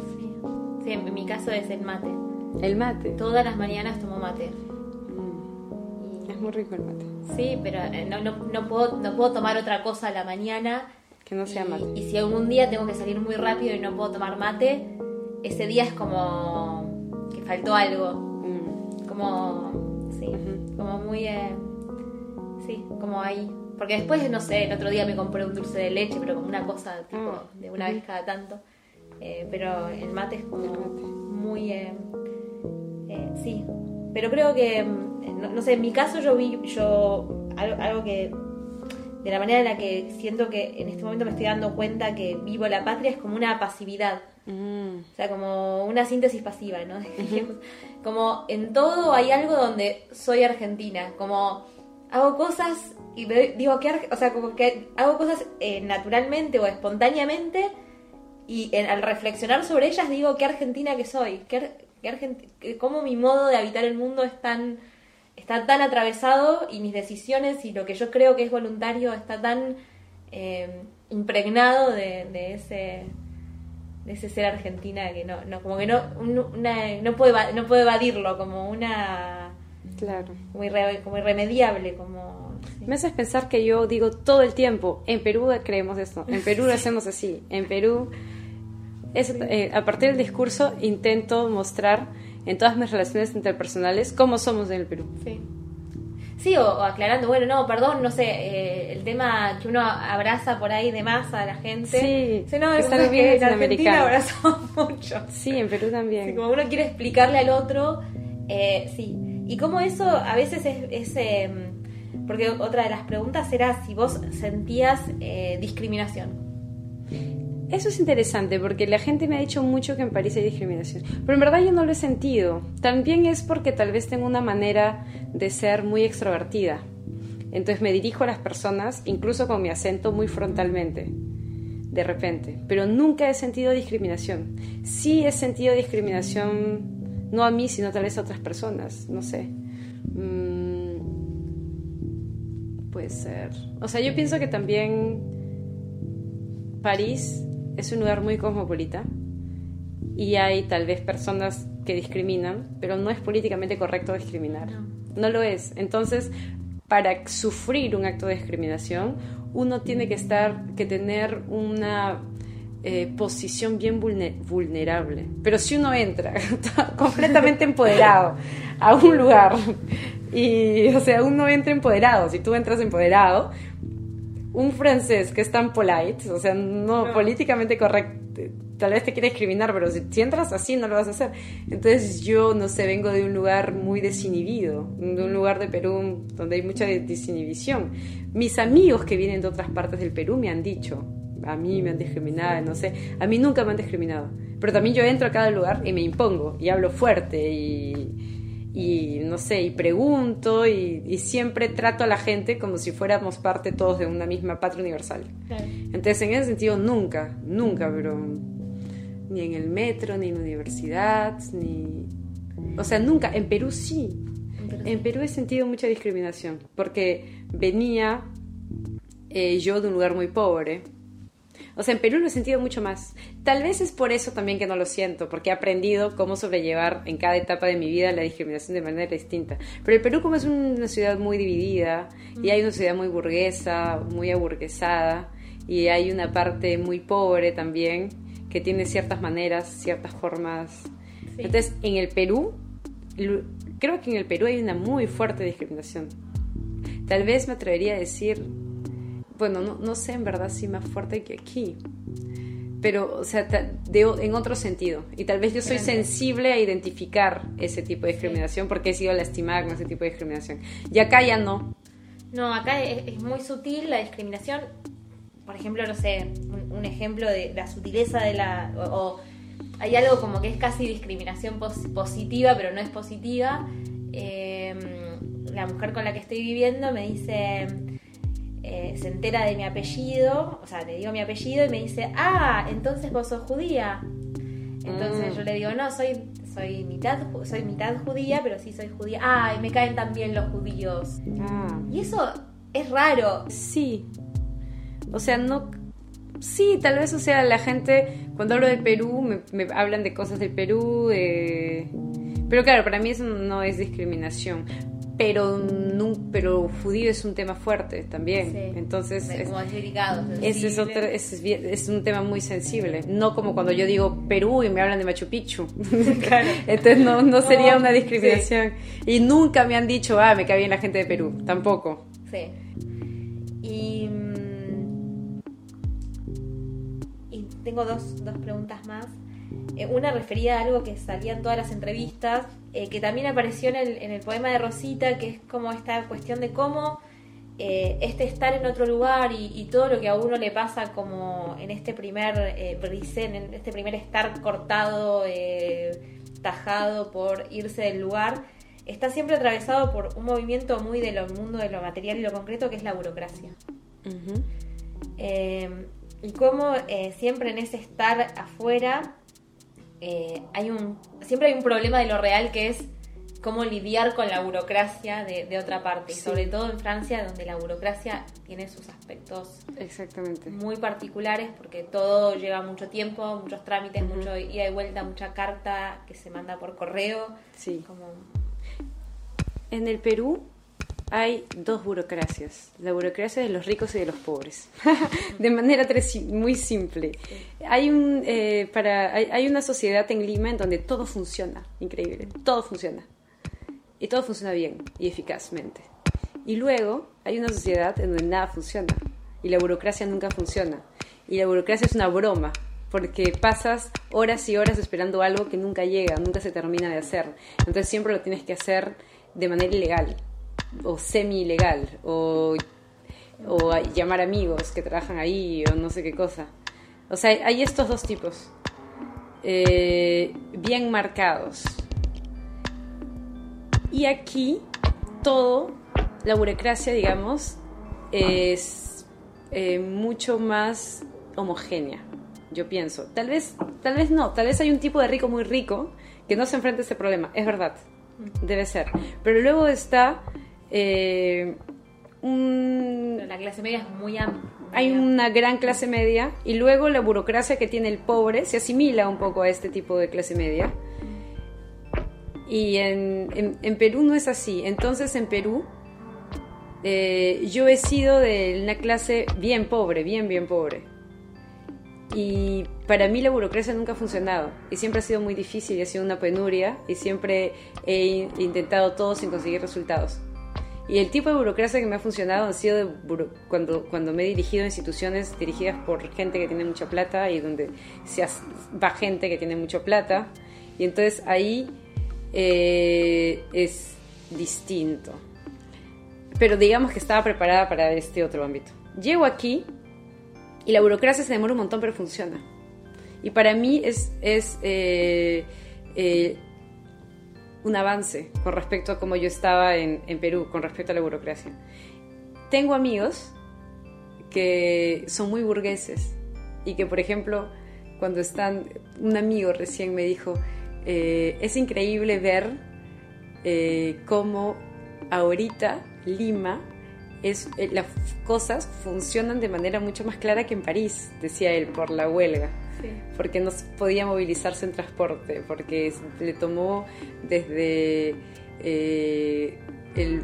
Sí. en mi caso es el mate. El mate. Todas las mañanas tomo mate. Muy rico el mate. Sí, pero eh, no, no, no, puedo, no puedo tomar otra cosa a la mañana que no sea mate. Y si algún día tengo que salir muy rápido y no puedo tomar mate, ese día es como que faltó algo. Mm. Como, sí, como muy, eh, sí, como ahí. Porque después, no sé, el otro día me compré un dulce de leche, pero como una cosa tipo ah. de una vez cada tanto. Eh, pero el mate es como muy, eh, sí. Pero creo que, no, no, sé, en mi caso yo vi, yo, algo, algo que de la manera en la que siento que en este momento me estoy dando cuenta que vivo la patria es como una pasividad. Mm. O sea, como una síntesis pasiva, ¿no? como en todo hay algo donde soy argentina, como hago cosas y digo que, o sea, como que hago cosas eh, naturalmente o espontáneamente y al reflexionar sobre ellas digo qué argentina que soy, qué, qué cómo mi modo de habitar el mundo es tan está tan atravesado y mis decisiones y lo que yo creo que es voluntario está tan eh, impregnado de, ese de ese ser argentina que no, no como que no no puedo no puedo evadirlo como una claro. como, irremediable como me haces pensar que yo digo todo el tiempo en Perú creemos esto en Perú lo hacemos así en Perú eh, a partir del discurso intento mostrar en todas mis relaciones interpersonales cómo somos en el Perú. Sí. Sí, o, aclarando, bueno, no, perdón, no sé, eh, el tema que uno abraza por ahí de más a la gente. Sí, no, es que en Argentina abrazamos mucho. Sí, en Perú también. como uno quiere explicarle al otro, eh, sí. Y cómo eso a veces es, em, porque otra de las preguntas era si vos sentías eh, discriminación. Eso es interesante porque la gente me ha dicho mucho que en París hay discriminación, pero en verdad yo no lo he sentido. También es porque tal vez tengo una manera de ser muy extrovertida. Entonces me dirijo a las personas, incluso con mi acento, muy frontalmente, de repente. Pero nunca he sentido discriminación. Sí he sentido discriminación, no a mí, sino tal vez a otras personas, no sé. Mm, puede ser. O sea, yo pienso que también París es un lugar muy cosmopolita y hay tal vez personas que discriminan, pero no es políticamente correcto discriminar. No, lo es. Entonces, para sufrir un acto de discriminación, uno tiene que estar, que tener una eh, posición bien vulnerable. Pero si uno entra completamente empoderado a un lugar, y, o sea, uno entra empoderado, si tú entras empoderado, un francés que es tan polite, o sea, no, políticamente correcto, tal vez te quiere discriminar, pero si, entras así no lo vas a hacer. Entonces yo, no sé, vengo de un lugar muy desinhibido, de un lugar de Perú donde hay mucha desinhibición. Mis amigos que vienen de otras partes del Perú me han dicho, a mí me han discriminado, no sé, a mí nunca me han discriminado, pero también yo entro a cada lugar y me impongo y hablo fuerte y y no sé, y pregunto y, siempre trato a la gente como si fuéramos parte todos de una misma patria universal. Entonces, en ese sentido, nunca, nunca, pero ni en el metro, ni en la universidad, ni... O sea, nunca. En Perú sí. En Perú, he sentido mucha discriminación, porque venía eh, yo de un lugar muy pobre o sea, en Perú lo he sentido mucho más. Tal vez es por eso también que no lo siento, porque he aprendido cómo sobrellevar en cada etapa de mi vida la discriminación de manera distinta. Pero el Perú como es una ciudad muy dividida y hay una ciudad muy burguesa, muy aburguesada y hay una parte muy pobre también que tiene ciertas maneras, ciertas formas. Entonces, en el Perú creo que en el Perú hay una muy fuerte discriminación. Tal vez me atrevería a decir, bueno, no, no sé en verdad si más fuerte que aquí, pero, o sea, en otro sentido. Y tal vez yo soy sensible a identificar ese tipo de discriminación porque he sido lastimada con ese tipo de discriminación. Y acá ya no. No, acá es, muy sutil la discriminación. Por ejemplo, no sé, un, ejemplo de la sutileza de la... O, hay algo como que es casi discriminación positiva, pero no es positiva. Em, la mujer con la que estoy viviendo me dice, eh, se entera de mi apellido, o sea, le digo mi apellido y me dice, ah, entonces vos sos judía. Entonces mm. yo le digo, no, soy, soy, mitad, soy mitad judía, pero sí soy judía. Ay, me caen también los judíos. Ah. Y eso es raro. Sí. O sea, no... Sí, tal vez, o sea, la gente, cuando hablo del Perú, me, hablan de cosas del Perú, pero claro, para mí eso no es discriminación pero pero judío es un tema fuerte también. Entonces es, como es es, otro, es, es, un tema muy sensible. No como cuando yo digo Perú y me hablan de Machu Picchu. Entonces no, no sería una discriminación. Y nunca me han dicho ah me cae bien la gente de Perú tampoco. Sí. Y, mm, y tengo dos, dos preguntas más eh, una referida a algo que salía en todas las entrevistas, eh, que también apareció en el, en el, poema de Rosita, que es como esta cuestión de cómo eh, este estar en otro lugar y, todo lo que a uno le pasa como en este primer en este primer estar cortado, tajado por irse del lugar, está siempre atravesado por un movimiento muy del mundo de lo material y lo concreto, que es la burocracia. y cómo siempre en ese estar afuera eh, hay un, siempre hay un problema de lo real que es cómo lidiar con la burocracia de, otra parte, sobre todo en Francia, donde la burocracia tiene sus aspectos Exactamente. muy particulares, porque todo lleva mucho tiempo, muchos trámites, mucho ida y vuelta, mucha carta que se manda por correo. Sí. En el Perú hay dos burocracias, la burocracia de los ricos y de los pobres, de manera muy simple. Eh, hay, una sociedad en Lima en donde todo funciona, increíble, todo funciona. Y todo funciona bien y eficazmente. Y luego hay una sociedad en donde nada funciona y la burocracia nunca funciona. Y la burocracia es una broma, porque pasas horas y horas esperando algo que nunca llega, nunca se termina de hacer. Entonces siempre lo tienes que hacer de manera ilegal o semi-ilegal, o, o llamar amigos que trabajan ahí, o no sé qué cosa. O sea, hay estos dos tipos, eh, bien marcados. Y aquí todo, la burocracia, digamos, es eh, mucho más homogénea, yo pienso. Tal vez, tal vez no, tal vez hay un tipo de rico muy rico que no se enfrenta a ese problema, es verdad, debe ser. Pero luego está eh, la clase media es muy amplia. Hay una gran clase media y luego la burocracia que tiene el pobre se asimila un poco a este tipo de clase media. Y en, en, Perú no es así. Entonces en Perú eh, yo he sido de una clase bien pobre, bien, bien pobre. Y para mí la burocracia nunca ha funcionado y siempre ha sido muy difícil y ha sido una penuria y siempre he intentado todo sin conseguir resultados. Y el tipo de burocracia que me ha funcionado ha sido cuando, cuando me he dirigido a instituciones dirigidas por gente que tiene mucha plata y donde se va gente que tiene mucha plata. Y entonces ahí eh, es distinto. Pero digamos que estaba preparada para este otro ámbito. Llego aquí y la burocracia se demora un montón, pero funciona. Y para mí es, es eh, eh, un avance con respecto a cómo yo estaba en, Perú, con respecto a la burocracia. Tengo amigos que son muy burgueses y que, por ejemplo, cuando están, un amigo recién me dijo, eh, es increíble ver eh, cómo ahorita Lima eh, las cosas funcionan de manera mucho más clara que en París, decía él, por la huelga porque no podía movilizarse en transporte, porque le tomó desde eh,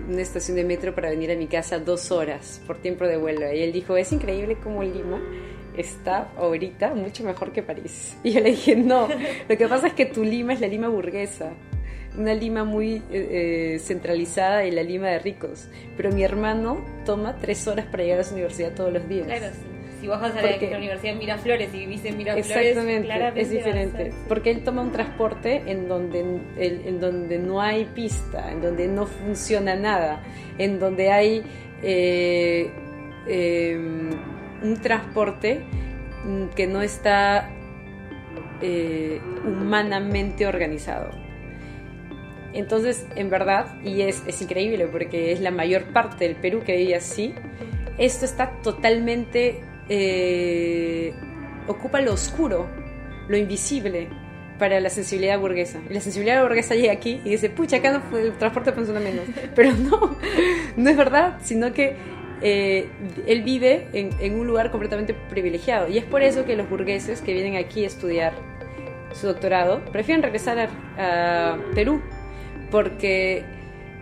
una estación de metro para venir a mi casa dos horas por tiempo de vuelo. Y él dijo, es increíble cómo Lima está ahorita mucho mejor que París. Y yo le dije, no, lo que pasa es que tu Lima es la Lima burguesa. una Lima muy eh, eh, centralizada y la Lima de ricos. Pero mi hermano toma tres horas para llegar a su universidad todos los días. Claro, sí. Si vos vas a la universidad en Miraflores y vivís en Miraflores, exactamente, es diferente. Porque él toma un transporte en donde, en, donde no hay pista, en donde no funciona nada, en donde hay eh, em, un transporte que no está eh, humanamente organizado. Entonces, en verdad, y es, es, increíble porque es la mayor parte del Perú que vive así, esto está totalmente... Eh, ocupa lo oscuro, lo invisible para la sensibilidad burguesa. Y la sensibilidad burguesa llega aquí y dice, pucha, acá no, el transporte funciona menos. Pero no, no es verdad, sino que eh, él vive en, un lugar completamente privilegiado. Y es por eso que los burgueses que vienen aquí a estudiar su doctorado prefieren regresar a, Perú, porque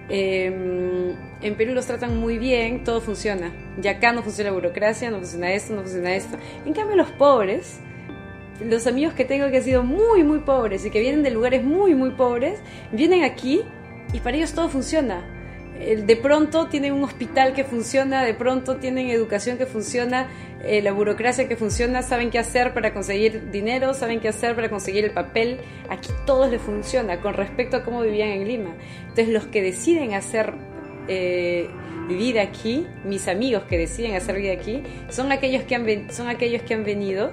em, en Perú los tratan muy bien, todo funciona. Y acá no funciona burocracia, no funciona esto, no funciona esto. En cambio, los pobres, los amigos que tengo que han sido muy, muy pobres y que vienen de lugares muy, muy pobres, vienen aquí y para ellos todo funciona de pronto tienen un hospital que funciona, de pronto tienen educación que funciona, eh, la burocracia que funciona, saben qué hacer para conseguir dinero, saben qué hacer para conseguir el papel. Aquí todo les funciona con respecto a cómo vivían en Lima. Entonces los que deciden hacer eh, vivir aquí, mis amigos que deciden hacer vida aquí, son aquellos que han, son aquellos que han venido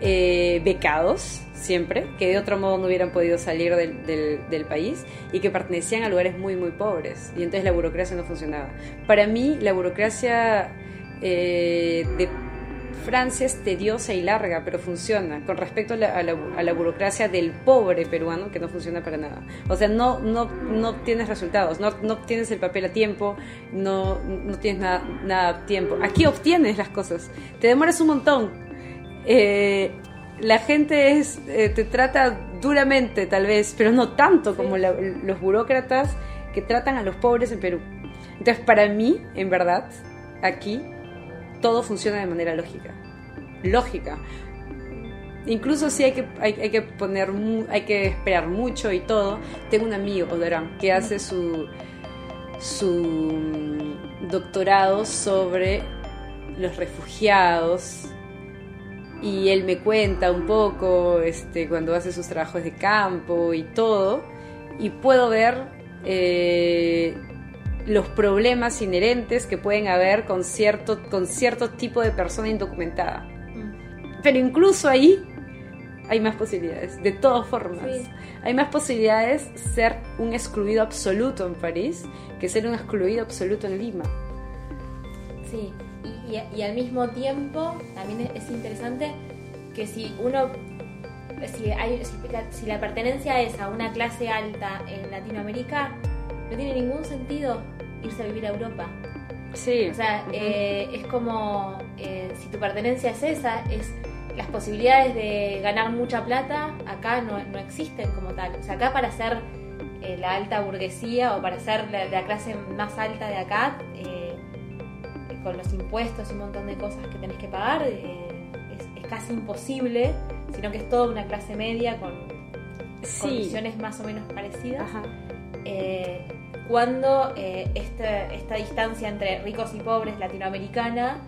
eh, becados siempre, que de otro modo no hubieran podido salir del, país y que pertenecían a lugares muy, muy pobres. Y entonces la burocracia no funcionaba. Para mí, la burocracia eh, de Francia es tediosa y larga, pero funciona. Con respecto a la, a, la, burocracia del pobre peruano, que no funciona para nada. O sea, no, no, no tienes resultados, no, no tienes el papel a tiempo, no, no tienes nada, nada a tiempo. Aquí obtienes las cosas. Te demoras un montón, eh, la gente es, eh, te trata duramente tal vez, pero no tanto como los burócratas que tratan a los pobres en Perú. Entonces, para mí, en verdad, aquí todo funciona de manera lógica. Lógica. Incluso si hay que, hay, que poner, hay que esperar mucho y todo. Tengo un amigo, Odoram, que hace su, su doctorado sobre los refugiados y él me cuenta un poco este, cuando hace sus trabajos de campo y todo, y puedo ver eh, los problemas inherentes que pueden haber con cierto, con cierto tipo de persona indocumentada. Mm. Pero incluso ahí hay más posibilidades, de todas formas. Hay más posibilidades ser un excluido absoluto en París que ser un excluido absoluto en Lima. Sí, y, al mismo tiempo también es interesante que si uno si, hay, si, la, pertenencia es a una clase alta en Latinoamérica, no tiene ningún sentido irse a vivir a Europa. Sí. O sea, eh, es como eh, si tu pertenencia es esa, es las posibilidades de ganar mucha plata acá no, no existen como tal. O sea, acá para ser eh, la alta burguesía o para ser la, la clase más alta de acá, con los impuestos y un montón de cosas que tenés que pagar, eh, es, casi imposible, sino que es toda una clase media con condiciones más o menos parecidas. Eh, cuando eh, esta, distancia entre ricos y pobres latinoamericana,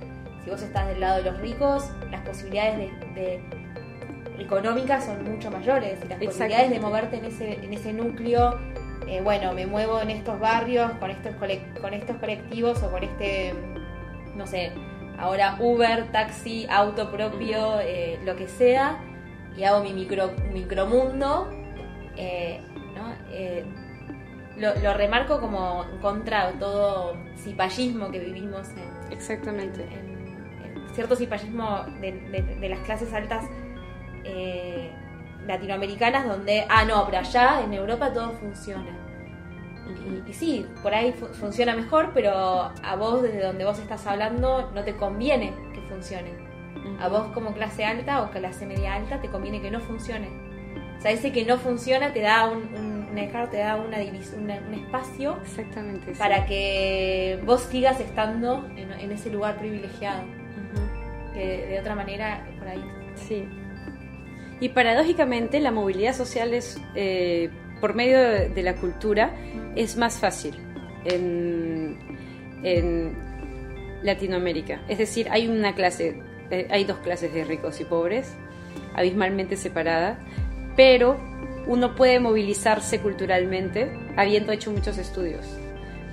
si vos estás del lado de los ricos, las posibilidades de, económicas son mucho mayores y las posibilidades de moverte en ese, en ese núcleo bueno, me muevo en estos barrios con estos, con estos colectivos o con este no sé, ahora Uber, taxi, auto propio, eh, lo que sea, y hago mi micro, micromundo, eh, ¿no? Eh, lo, remarco como contra todo cipallismo que vivimos en, Exactamente. cierto cipallismo de, las clases altas latinoamericanas donde, ah, no, pero allá en Europa todo funciona. Y, sí, por ahí funciona mejor, pero a vos desde donde vos estás hablando no te conviene que funcione. A vos como clase alta o clase media alta te conviene que no funcione. O sea, ese que no funciona te da un, un, te da una, un espacio Exactamente, para que vos sigas estando en, ese lugar privilegiado. Que de otra manera, por ahí. Sí. Y paradójicamente la movilidad social es... Eh, por medio de, la cultura es más fácil en, en Latinoamérica. Es decir, hay una clase, eh, hay dos clases de ricos y pobres, abismalmente separadas, pero uno puede movilizarse culturalmente habiendo hecho muchos estudios.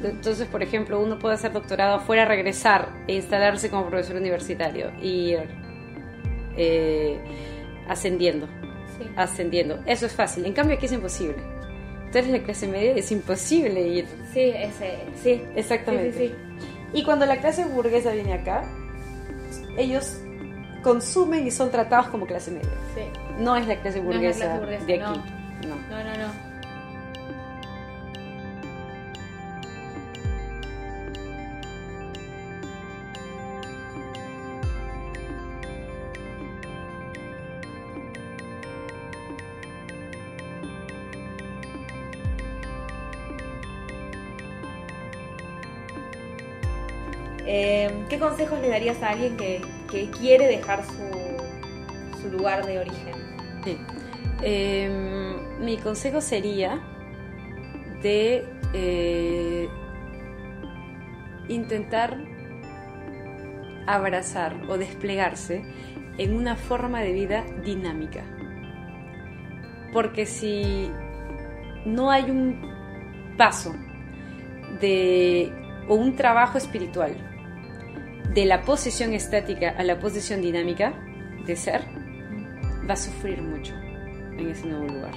Entonces, por ejemplo, uno puede hacer doctorado afuera, regresar e instalarse como profesor universitario y ir eh, ascendiendo, ascendiendo. Eso es fácil. En cambio, aquí es imposible. Entonces, la clase media es imposible ir. Sí, ese, sí, exactamente. y cuando la clase burguesa viene acá, ellos consumen y son tratados como clase media. No es la clase burguesa, de aquí. no, no. no. Em, ¿Qué consejos le darías a alguien que, quiere dejar su, lugar de origen? Em, mi consejo sería de eh, intentar abrazar o desplegarse en una forma de vida dinámica. Porque si no hay un paso de, o un trabajo espiritual de la posición estática a la posición dinámica de ser, va a sufrir mucho en ese nuevo lugar.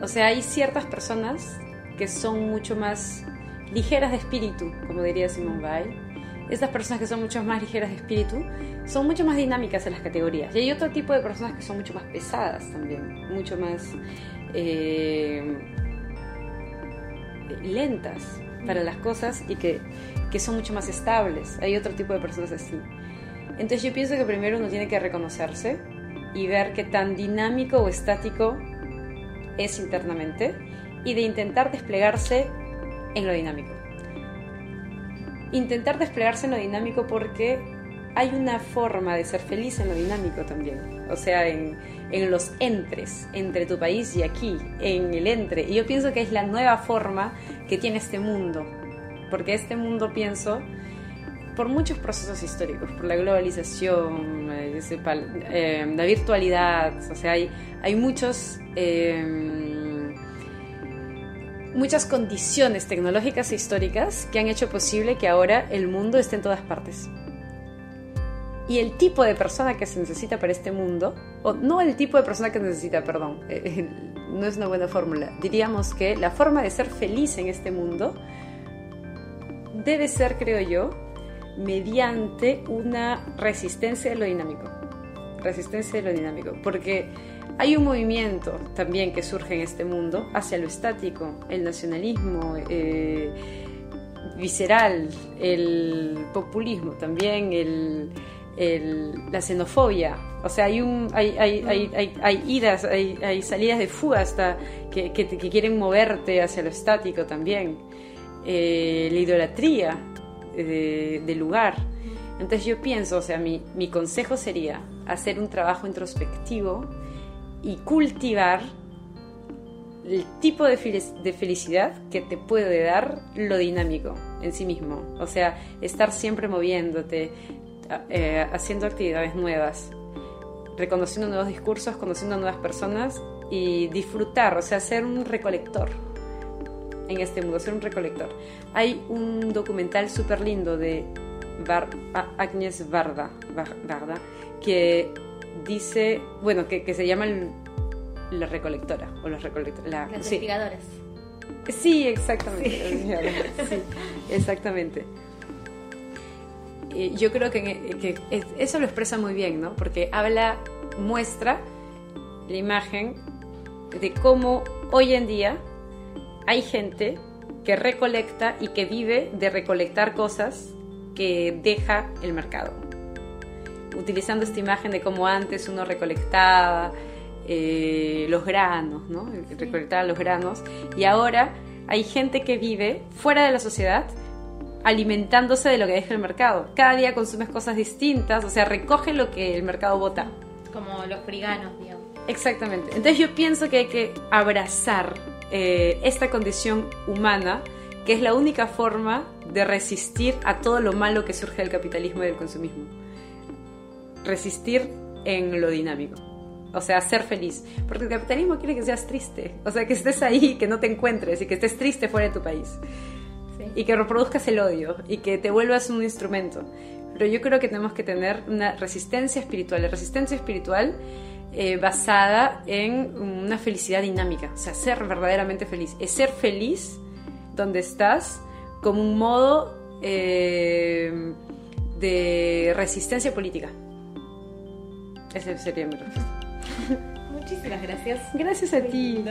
O sea, hay ciertas personas que son mucho más ligeras de espíritu, como diría Simone Weil. Estas personas que son mucho más ligeras de espíritu son mucho más dinámicas en las categorías. Y hay otro tipo de personas que son mucho más pesadas también, mucho más eh, lentas para las cosas y que que son mucho más estables. Hay otro tipo de personas así. Entonces yo pienso que primero uno tiene que reconocerse y ver qué tan dinámico o estático es internamente y de intentar desplegarse en lo dinámico. Intentar desplegarse en lo dinámico porque hay una forma de ser feliz en lo dinámico también. O sea, en, en, los entres, entre tu país y aquí, en el entre. Y yo pienso que es la nueva forma que tiene este mundo porque este mundo, pienso, por muchos procesos históricos, por la globalización, eh, eh, la virtualidad, o sea, hay, hay muchos, eh, muchas condiciones tecnológicas e históricas que han hecho posible que ahora el mundo esté en todas partes. Y el tipo de persona que se necesita para este mundo, o no el tipo de persona que necesita, perdón, no es una buena fórmula, diríamos que la forma de ser feliz en este mundo debe ser, creo yo, mediante una resistencia de lo dinámico. Resistencia de lo dinámico. Porque hay un movimiento también que surge en este mundo hacia lo estático, el nacionalismo eh, visceral, el populismo, también, el, la xenofobia. O sea, hay, un, hay, hay, hay, hay idas, hay, salidas de fuga hasta que, quieren moverte hacia lo estático también. Eh, la idolatría eh, del lugar. Entonces yo pienso, o sea, mi, consejo sería hacer un trabajo introspectivo y cultivar el tipo de, de, felicidad que te puede dar lo dinámico en sí mismo. O sea, estar siempre moviéndote, eh, haciendo actividades nuevas, reconociendo nuevos discursos, conociendo nuevas personas y disfrutar, o sea, ser un recolector en este mundo, ser un recolector. Hay un documental súper lindo de Agnes Varda, Varda, que dice, bueno, que, se llama la recolectora, o los recolectores. Las investigadoras. Sí, exactamente. Sí. exactamente. Yo creo que, que, eso lo expresa muy bien, ¿no? Porque habla, muestra la imagen de cómo hoy en día hay gente que recolecta y que vive de recolectar cosas que deja el mercado. Utilizando esta imagen de cómo antes uno recolectaba eh, los granos, ¿no? Recolectaba los granos. Y ahora hay gente que vive fuera de la sociedad alimentándose de lo que deja el mercado. Cada día consumes cosas distintas, o sea, recoge lo que el mercado bota. Como los friganos, digamos. Exactamente. Entonces yo pienso que hay que abrazar eh, esta condición humana, que es la única forma de resistir a todo lo malo que surge del capitalismo y del consumismo. Resistir en lo dinámico. O sea, ser feliz. Porque el capitalismo quiere que seas triste. O sea, que estés ahí, que no te encuentres y que estés triste fuera de tu país. Y que reproduzcas el odio y que te vuelvas un instrumento. Pero yo creo que tenemos que tener una resistencia espiritual. La resistencia espiritual eh, basada en una felicidad dinámica. O sea, ser verdaderamente feliz. Es ser feliz donde estás como un modo eh, de resistencia política. Ese sería mi respuesta. Muchísimas gracias. Gracias a ti.